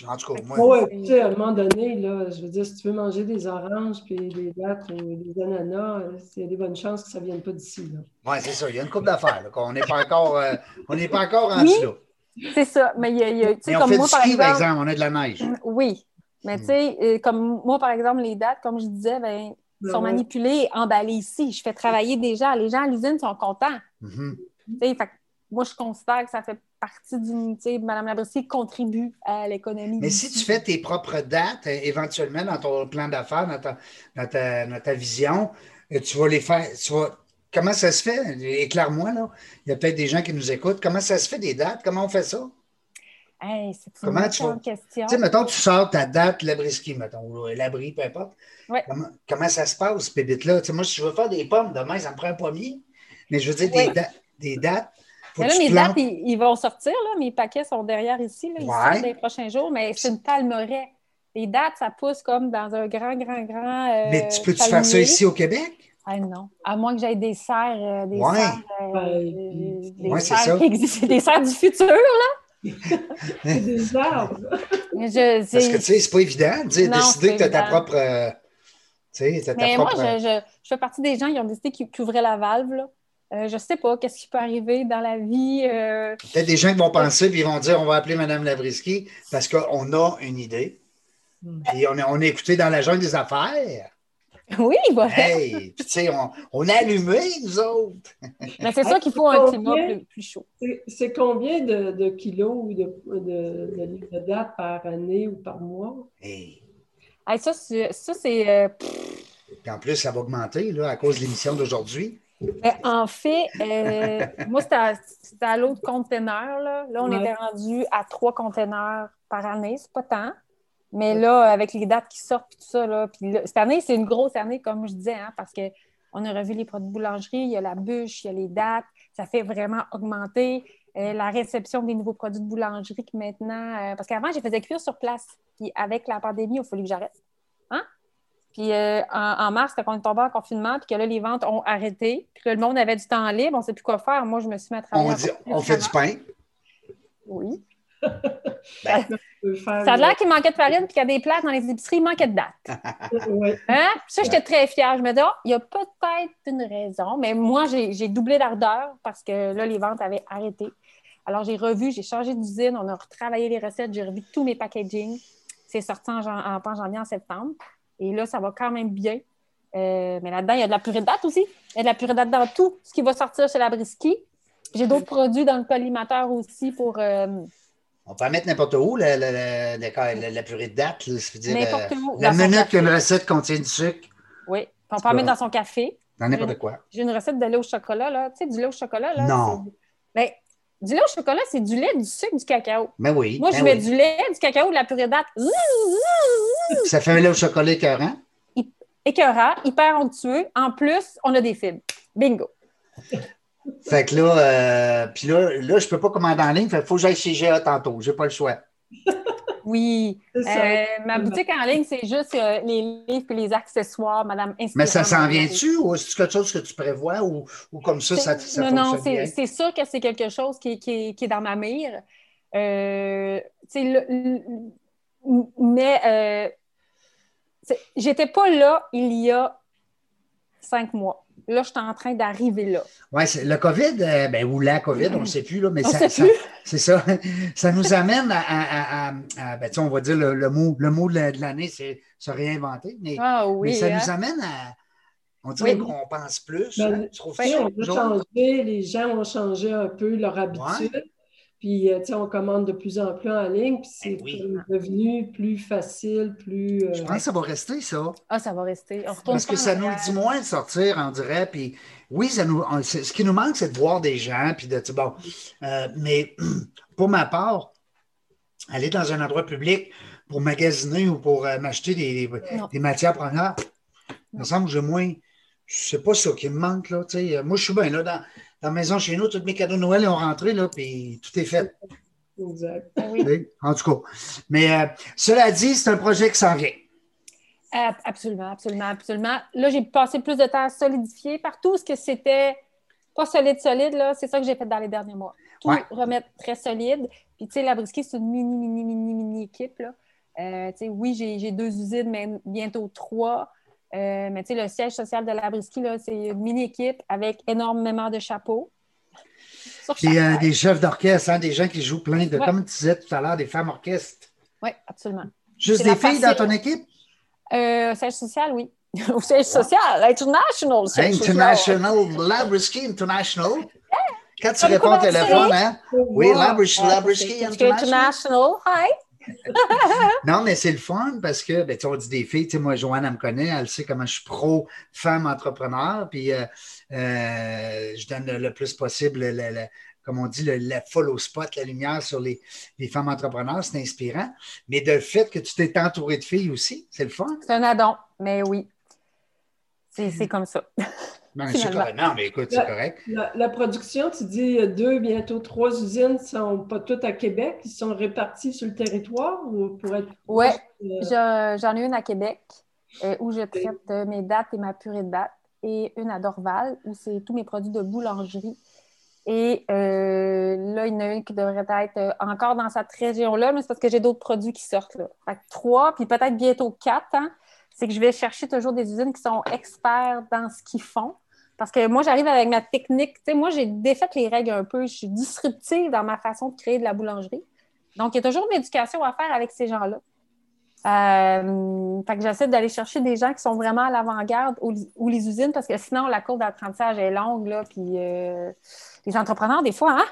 En tout cas, moi. Oui, tu sais, à un moment donné, là, je veux dire, si tu veux manger des oranges, puis des dattes ou des ananas, il y a des bonnes chances que ça ne vienne pas d'ici. Oui, c'est ça. Il y a une coupe d'affaires. On n'est pas encore, euh, on n'est pas encore rendu là. C'est ça. Mais il y a, il y a- tu sais, on comme fait moi, du ski, par exemple. exemple, on a de la neige. Oui. Mais Hmm. tu sais, euh, comme moi, par exemple, les dates, comme je disais, ben, Ben sont ouais. manipulées, emballées ici. Je fais travailler des gens. Les gens à l'usine sont contents. Tu sais, fait moi, je considère que ça fait partie sais, Mme Labrissier contribue à l'économie. Mais si tu fais tes propres dates, euh, éventuellement, dans ton plan d'affaires, dans ta, dans ta, dans ta vision, euh, tu vas les faire. Tu vas, comment ça se fait? Éclaire-moi, là. Il y a peut-être des gens qui nous écoutent. Comment ça se fait des dates? Comment on fait ça? Hey, c'est une Comment tu vas- question. Tu sais, mettons, tu sors ta date Labriski, mettons, ou l'abri, peu importe. Ouais. Comment, comment ça se passe, Pébite-là? Tu sais, moi, si je veux faire des pommes demain, ça me prend un pommier. Mais je veux dire, Oui. des, da- des dates. Faut Mais là, tu mes plantes. dates, ils, ils vont sortir. Là. Mes paquets sont derrière ici, là, ils Ouais. sortent dans les prochains jours, mais c'est une palmeraie. Les dates, ça pousse comme dans un grand, grand, grand. euh, Mais tu peux-tu faire ça ici au Québec? Ah non. À moins que j'aille des serres. euh, des Ouais. serres, euh, des Ouais, serres ça. qui existent. Des serres du futur, là. C'est des arbres. Mais je, Parce que tu sais, c'est pas évident de dire- Non, décider que tu as ta propre. euh, tu sais, t'as ta Mais moi, je, je- je fais partie des gens qui ont décidé qu'ils qu'ils ouvraient la valve. Là. Euh, je sais pas qu'est-ce qui peut arriver dans la vie. euh, Peut-être des gens qui vont penser puis ils vont dire on va appeler Mme Labriski parce qu'on a une idée. Hmm. Et on, on est écouté dans la jungle des affaires. Oui, voilà. Hey! Puis tu sais, on, on a allumé, nous autres. Mais c'est ça qu'il faut un climat plus, plus chaud. C'est- combien de, de kilos ou de, de, de livres de date par année ou par mois? Hey. Hey, ça, c'est. ça, c'est, euh, Puis en plus, ça va augmenter là, à cause de l'émission d'aujourd'hui. En fait, euh, moi, c'était à, l'autre conteneur. Là, là on Ouais. était rendu à trois conteneurs par année. C'est pas tant. Mais là, avec les dates qui sortent et tout ça, là, puis là, cette année, c'est une grosse année, comme je disais, hein, parce qu'on a revu les produits de boulangerie, il y a la bûche, il y a les dates, ça fait vraiment augmenter euh, la réception des nouveaux produits de boulangerie qui maintenant. euh, parce qu'avant, je faisais cuire sur place. Puis avec la pandémie, il a fallu que j'arrête. Hein? Puis euh, en, en mars, quand on est tombé en confinement, puis que là, les ventes ont arrêté, puis que le monde avait du temps libre, on ne sait plus quoi faire. Moi, je me suis mis à travailler. On, dit, fait du pain? Oui. Faire Ça a l'air qu'il manquait de farine, puis qu'il y a des plats dans les épiceries, il manquait de dates. Ouais. Hein? Ça, j'étais très fière. Je me dis, oh, il y a peut-être une raison, mais moi, j'ai doublé d'ardeur parce que là, les ventes avaient arrêté. Alors, j'ai revu, j'ai changé d'usine, on a retravaillé les recettes, j'ai revu tous mes packaging. C'est sorti en, en, en janvier, en septembre. Et là, ça va quand même bien. Euh, mais là-dedans, il y a de la purée de date aussi. Il y a de la purée de date dans tout ce qui va sortir chez la Brisky. J'ai d'autres produits dans le collimateur aussi pour euh, On peut en mettre n'importe où, la, la, la, purée de date. ça veut dire, N'importe euh, où, La minute qu'une recette contient du sucre, oui. On peut en mettre dans son café. dans n'importe quoi. J'ai une recette de lait au chocolat, là. Tu sais, du lait au chocolat, là. Non. Ben, du lait au chocolat, c'est du lait, du sucre, du cacao. Ben oui. Moi, ben je mets oui. du lait, du cacao, de la purée date. Ça fait un lait au chocolat écœurant. Écœurant, hyper onctueux. En plus, on a des fibres. Bingo. Fait que là, euh, puis là, là, je peux pas commander en ligne. Fait qu'il faut que j'aille chez GA tantôt. J'ai pas le choix. Oui. Ça. Euh, ma boutique en ligne, c'est juste euh, les livres et les accessoires, Madame Mais ça s'en vient-tu ou c'est quelque chose que tu prévois ou, ou comme ça, ça, ça non, non, fonctionne bien? c'est c'est sûr que c'est quelque chose qui, est- qui est- qui est dans ma mire. Euh, le- le- mais euh, j'étais pas là il y a cinq mois. Là, je suis en train d'arriver là. Oui, le COVID, euh, ben, ou la COVID, on ne sait plus, là, mais On ça, c'est ça. Ça nous amène à, à- à- à- ben, tu sais, on va dire le, le mot, le mot de la- de l'année, c'est se réinventer. Mais, Ah mais oui. ça hein? nous amène à. On dirait Oui. qu'on pense plus. Ben, hein? Tu sais, ça, on a changé, les gens ont changé un peu leur habitude. Puis, euh, tu sais, on commande de plus en plus en ligne, puis c'est Ben oui. comme devenu plus facile, plus... euh, Je pense que ça va rester, ça. Ah, ça va rester. On retourne Parce que en ça nous le dit moins de sortir, on dirait. Puis oui, ça nous, on- c'est- ce qui nous manque, c'est de voir des gens. Puis de, bon, euh, mais pour ma part, aller dans un endroit public pour magasiner ou pour euh, m'acheter des, des- matières premières, il me semble que j'ai moins. Je sais pas ça qui me manque. Là, tu sais. Moi, je suis bien là, dans la maison chez nous, tous mes cadeaux de Noël ont rentré, là, puis tout est fait. Exact. Ah oui. En tout cas. Mais euh, cela dit, c'est un projet qui s'en vient. Absolument, absolument, absolument. Là, j'ai passé plus de temps à solidifier partout ce que c'était pas solide, solide, là. C'est ça que j'ai fait dans les derniers mois. Tout Ouais. remettre très solide. Puis, tu sais, la brisquée, c'est une mini, mini, mini, mini équipe, là. Euh, tu sais, oui, j'ai j'ai deux usines, mais bientôt trois. Euh, mais tu sais, le siège social de la brisquée, là, c'est une mini équipe avec énormément de chapeaux. Puis euh, des chefs d'orchestre, hein, des gens qui jouent plein de, comme tu disais tout à l'heure, des femmes orchestres. Oui, absolument. Juste des filles dans ton équipe? Euh, siège social, oui. Au siège social, international. international, Labrisky International. Quand tu réponds au téléphone, hein? Oui, Labrisky, Labrisky International. Hi. Non, mais c'est le fun parce que, ben, on dit des filles, tu sais, moi, Joanne, elle me connaît, elle sait comment je suis pro-femme entrepreneur, puis euh, euh, je donne le, plus possible, comme on dit, le, follow spot, la lumière sur les, femmes entrepreneurs, c'est inspirant. Mais de fait que tu t'es entouré de filles aussi, c'est le fun. C'est un addon, mais oui. C'est comme ça. Non, mais, écoute, c'est correct. La, production, tu dis deux, bientôt trois usines ne sont pas toutes à Québec, ils sont répartis sur le territoire ou pour être. Oui, j'en ai une à Québec euh, où je traite euh, mes dates et ma purée de dates, et une à Dorval où c'est tous mes produits de boulangerie. Et euh, là, il y en a une qui devrait être encore dans cette région-là, mais c'est parce que j'ai d'autres produits qui sortent là. Fait trois, puis peut-être bientôt quatre. Hein, c'est que je vais chercher toujours des usines qui sont experts dans ce qu'ils font. Parce que moi, j'arrive avec ma technique. Tu sais, moi, j'ai défait les règles un peu. Je suis disruptive dans ma façon de créer de la boulangerie. Donc, il y a toujours une éducation à faire avec ces gens-là. Euh, fait que j'essaie d'aller chercher des gens qui sont vraiment à l'avant-garde ou, les usines, parce que sinon, la courbe d'apprentissage est longue. Là, puis euh, les entrepreneurs, des fois, hein,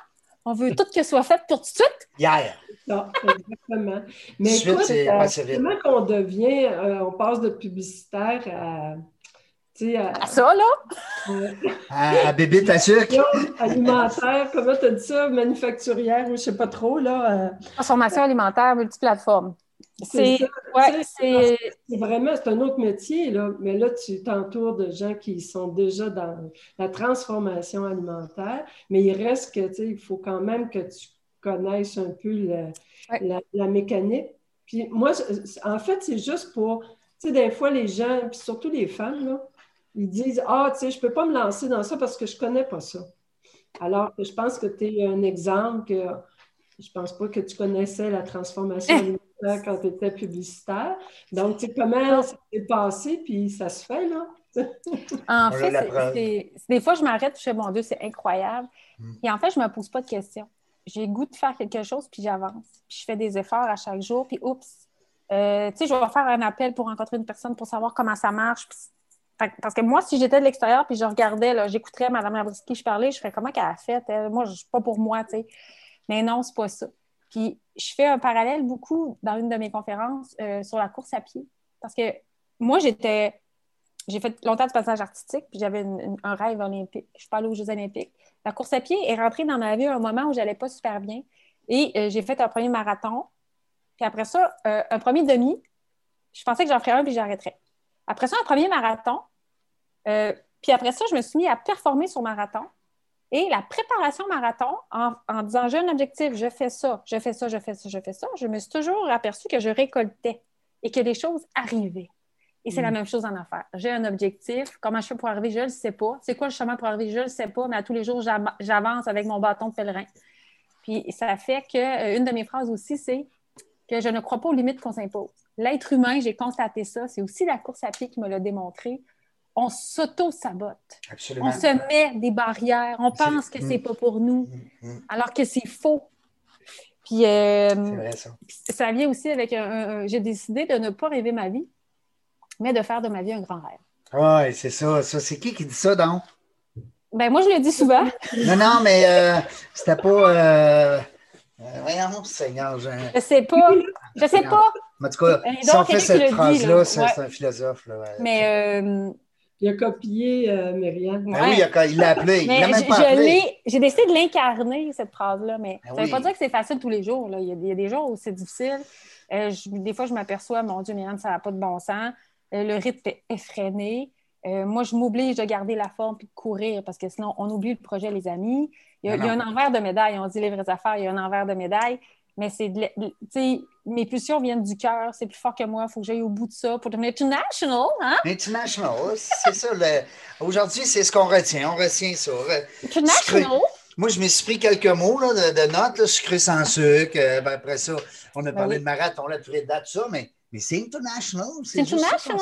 on veut tout que ce soit fait pour tout de suite. Hier. Non, exactement. Mais écoute, euh, comment qu'on devient, on passe de publicitaire à à, ça, là? à, bébé ta sucre. alimentaire, comment tu as dit ça? Manufacturière, je ne sais pas trop. là. Euh. Transformation alimentaire multiplateforme. C'est ouais, vraiment, c'est un autre métier, là. mais là, tu t'entoures de gens qui sont déjà dans la transformation alimentaire, mais il reste que, tu sais, il faut quand même que tu connaisses un peu la, la mécanique. Puis moi, en fait, c'est juste pour, tu sais, des fois, les gens, puis surtout les femmes, là, ils disent Ah, tu sais, je ne peux pas me lancer dans ça parce que je ne connais pas ça. Alors que je pense que tu es un exemple que je ne pense pas que tu connaissais la transformation alimentaire quand tu étais publicitaire. Donc, tu sais, comment ça s'est passé, puis ça se fait, là? en fait, des fois, je m'arrête, je fais, mon Dieu, c'est incroyable. Hmm. Et en fait, je ne me pose pas de questions. J'ai goût de faire quelque chose, puis j'avance. Puis je fais des efforts à chaque jour, puis oups, euh, tu sais, je vais faire un appel pour rencontrer une personne pour savoir comment ça marche. Parce que moi, si j'étais de l'extérieur puis je regardais, j'écouterais Mme Labriski, je parlais, je ferais comment qu'elle a fait? Moi, je suis pas pour moi, tu sais. Mais non, c'est pas ça. Puis je fais un parallèle beaucoup dans une de mes conférences euh, sur la course à pied. Parce que moi, j'étais. J'ai fait longtemps de passage artistique, puis j'avais un rêve olympique. Je suis aux Jeux olympiques. La course à pied est rentrée dans ma vie à un moment où j'allais pas super bien. Et euh, j'ai fait un premier marathon. Puis après ça, euh, un premier demi. Je pensais que j'en ferais un, puis j'arrêterais. Après ça, un premier marathon. Euh, puis après ça, je me suis mis à performer sur marathon. Et la préparation marathon, en, disant j'ai un objectif, je fais ça, je fais ça, je fais ça, je fais ça, je me suis toujours aperçue que je récoltais et que les choses arrivaient. Et c'est la mm. même chose en affaires. J'ai un objectif. Comment je fais pour arriver? Je ne le sais pas. C'est quoi le chemin pour arriver? Je ne le sais pas, mais à tous les jours, j'avance avec mon bâton de pèlerin. Puis ça fait que euh, une de mes phrases aussi, c'est que je ne crois pas aux limites qu'on s'impose. L'être humain, j'ai constaté ça, c'est aussi la course à pied qui me l'a démontré. On s'auto-sabote. On se met des barrières. On pense que c'est mm. pas pour nous, mm, mm. alors que c'est faux. Puis euh, vrai, ça. ça. vient aussi avec un, j'ai décidé de ne pas rêver ma vie, mais de faire de ma vie un grand rêve. Oui, c'est ça. ça. C'est qui qui dit ça, donc? Ben moi, je le dis souvent. non, non, mais euh, c'était pas. Euh... euh voyons, Seigneur. Je... je sais pas. Je sais pas. En tout cas, si on fait cette phrase-là, c'est un philosophe. Là, Mais. Euh, il a copié euh, Myriam. Ben oui, il l'a appelé. Il l'a même pas appelé. J'ai décidé de l'incarner, cette phrase-là, mais ben ça ne veut pas dire que c'est facile tous les jours. Là. Il, y a, des jours où c'est difficile. Euh, des fois, je m'aperçois, mon Dieu, Myriam, ça n'a pas de bon sens. le rythme est effréné. moi, je m'oblige de garder la forme et de courir parce que sinon, on oublie le projet, les amis. Il y a, il y a un envers de médaille. On dit les vraies affaires, il y a un envers de médaille mais c'est tu sais, mes pulsions viennent du cœur, c'est plus fort que moi, il faut que j'aille au bout de ça pour devenir international. Hein? International, c'est ça. Aujourd'hui, c'est ce qu'on retient. On retient ça. International? Moi, je me suis pris quelques mots là, de, notes, là, sucré sans sucre. Euh, ben, après ça, on a ben parlé de marathon, durée de date, ça, mais, mais c'est international. C'est international.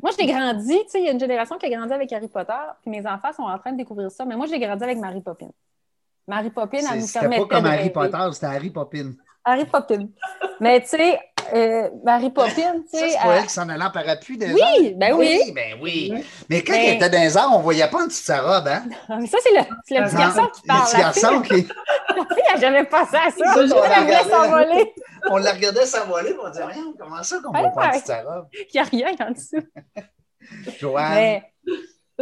moi, j'ai grandi, tu sais, il y a une génération qui a grandi avec Harry Potter, puis mes enfants sont en train de découvrir ça, mais moi, j'ai grandi avec Mary Poppins. Mary Poppins, elle nous C'était permettait pas comme de Harry. Potter, c'était Harry Poppins. Harry Poppins. Mais tu sais, euh, Mary Poppins, tu sais. c'est pas elle- elle qui s'en allait en parapluie des Oui, ben oui. ben oui. Oui. Mais quand Mais- elle était dans les arbres, on voyait pas dessous de sa robe, hein? Ah, Mais ça, c'est le, c'est le petit Non, garçon qui parle. Le petit La garçon qui... la fille, n'a jamais pensé à ça. L'ai voulait regardé. s'envoler. On la regardait s'envoler, on disait, rien, comment ça qu'on Ouais, voit pas dessous de sa robe? Il n'y a rien en dessous. Joanne, Mais,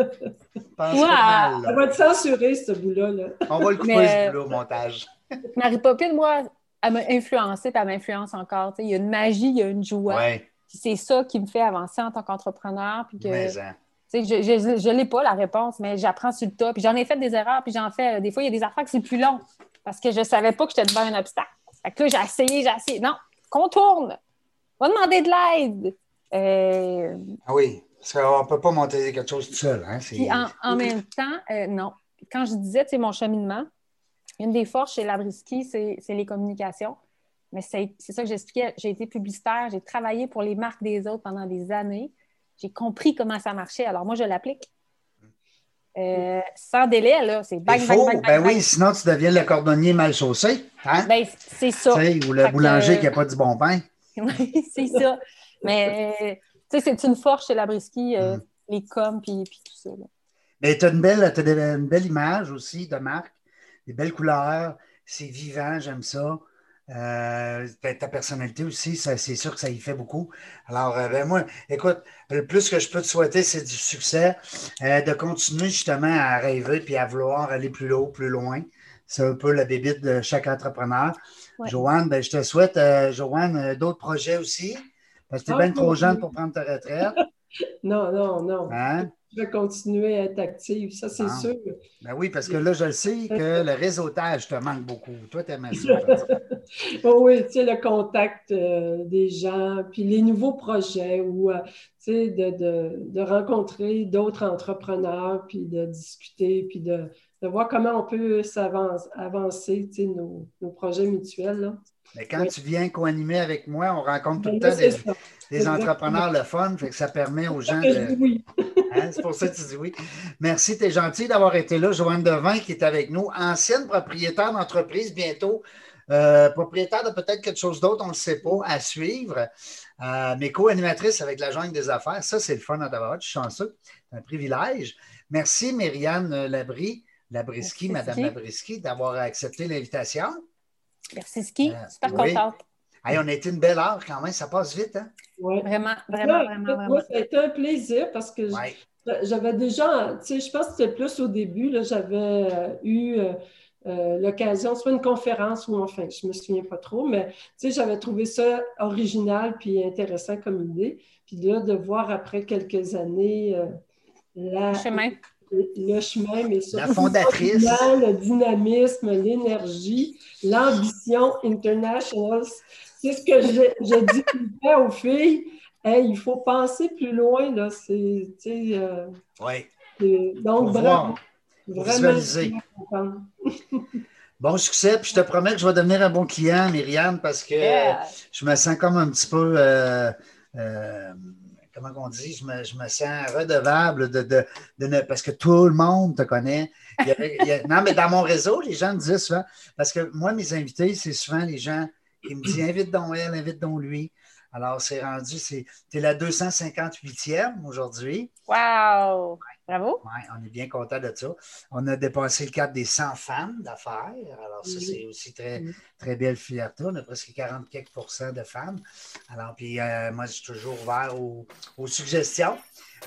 pense mal, Ça là. va être censuré, ce bout-là. là. On va le couper, Mais- ce bout-là, au montage. Mary Poppins, moi, elle m'a influencée, puis elle m'influence encore. Tu sais, Il y a une magie, il y a une joie. Ouais, c'est ça qui me fait avancer en tant qu'entrepreneur. Puis que, mais, hein. tu sais, je je l'ai pas, la réponse, mais j'apprends sur le tas. Puis j'en ai fait des erreurs, puis j'en fais. euh, Des fois, il y a des affaires que c'est plus long parce que je savais pas que j'étais devant un obstacle. Fait que là, j'ai essayé, j'ai essayé. Non, contourne. Va demander de l'aide. Euh, Ah oui, qu'on ne peut pas monter quelque chose tout seul. Hein? Puis en, en même temps, euh, non. Quand je disais, tu sais, mon cheminement, une des forces chez Labriski, c'est c'est les communications. Mais c'est ça que j'expliquais. J'ai été publicitaire, j'ai travaillé pour les marques des autres pendant des années. J'ai compris comment ça marchait. Alors moi, je l'applique. Euh, sans délai, là, c'est bang, bang, bang, ben oui, sinon tu deviens le cordonnier mal chaussé, hein? Ben, c'est ça. Ou le Fait que- boulanger qui n'a pas du bon pain. Oui, c'est ça. Mais, euh, sais, c'est une force chez Labriski, euh, Mm. les coms, puis puis tout ça. là. Mais tu as une belle, une belle image aussi de marque, des belles couleurs, c'est vivant, j'aime ça. Euh, ta personnalité aussi, c'est sûr que ça y fait beaucoup. Alors, euh, ben moi, écoute, le plus que je peux te souhaiter, c'est du succès, euh, de continuer justement à rêver puis à vouloir aller plus haut, plus loin. C'est un peu la bébite de chaque entrepreneur. Ouais. Joanne, ben, je te souhaite, Joanne, d'autres projets aussi, parce que tu es Ah, bien trop jeune pour prendre ta retraite. Non, non, non. Hein? Je vais continuer à être active, ça, c'est Ah. sûr. Ben oui, parce que là, je le sais que le réseautage te manque beaucoup. Toi, tu aimes ça. Oh oui, tu sais, le contact euh, des gens, puis les nouveaux projets ou, euh, tu sais, de, de, de rencontrer d'autres entrepreneurs, puis de discuter, puis de, de voir comment on peut s'avancer, avancer, tu sais, nos, nos projets mutuels, là. Mais quand tu viens co-animer avec moi, on rencontre tout le temps des, entrepreneurs le fun, fait que ça permet aux gens de. dis oui. Hein, c'est pour ça que tu dis oui. Merci, tu es gentil d'avoir été là. Joanne Devin qui est avec nous, ancienne propriétaire d'entreprise, bientôt euh, propriétaire de peut-être quelque chose d'autre, on ne le sait pas, à suivre. Euh, mais co-animatrice avec la jungle des affaires, ça, c'est le fun à d'avoir. Je suis chanceux. C'est un privilège. Merci, Myriane Labry, Labriski, Madame Ski. Labriski, d'avoir accepté l'invitation. Merci, Ski. Euh, Super oui. contente. Hey, on a été une belle heure quand même, ça passe vite, hein? Ouais. Vraiment, vraiment, vraiment, Moi, vraiment. ça a été un plaisir parce que Ouais. J'avais déjà, tu sais, je pense que c'était plus au début, là, j'avais euh, eu euh, euh, l'occasion, soit une conférence ou enfin, je me souviens pas trop, mais tu sais, j'avais trouvé ça original puis intéressant comme idée. Puis là, de voir après quelques années euh, la- Chemin. Le chemin, mais surtout La fondatrice. le dynamisme, l'énergie, l'ambition international. C'est ce que je, je dis aux filles. Hey, il faut penser plus loin, là. C'est, tu sais, euh, Oui. c'est- donc, bravo. Vraiment, visualiser. Bon succès, puis je te promets que je vais devenir un bon client, Myriam, parce que Yeah. je me sens comme un petit peu, euh, euh, comment on dit, je me, je me sens redevable de, de, de ne- parce que tout le monde te connaît. Il y avait- il y a- non, mais dans mon réseau, les gens me disaient souvent, parce que moi, mes invités, c'est souvent les gens qui me disent invite donc elle, invite donc lui. Alors, c'est rendu, c'est es la 258e aujourd'hui. Wow! Bravo! Ouais, on est bien content de ça. On a dépassé le cadre des 100 femmes d'affaires. Alors, ça, c'est aussi très, très belle fierté. On a presque 40 quelques de femmes. Alors, puis euh, moi, je suis toujours ouvert aux, aux suggestions.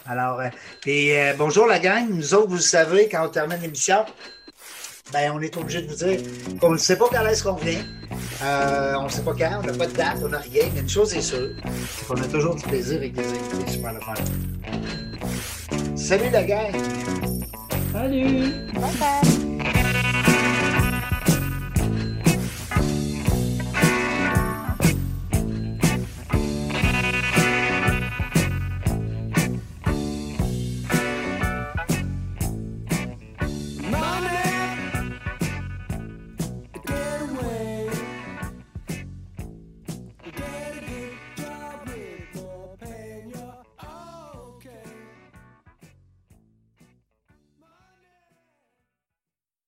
Alors, euh, puis euh, bonjour la gang. Nous autres, vous savez, quand on termine l'émission, ben, on est obligé de vous dire qu'on ne sait pas quand est-ce qu'on vient. Euh, on ne sait pas quand, on n'a pas de date, on n'a rien. Mais une chose est sûre, c'est qu'on a toujours du plaisir avec des invités super le fun. Salut la gang! Salut! Bye bye!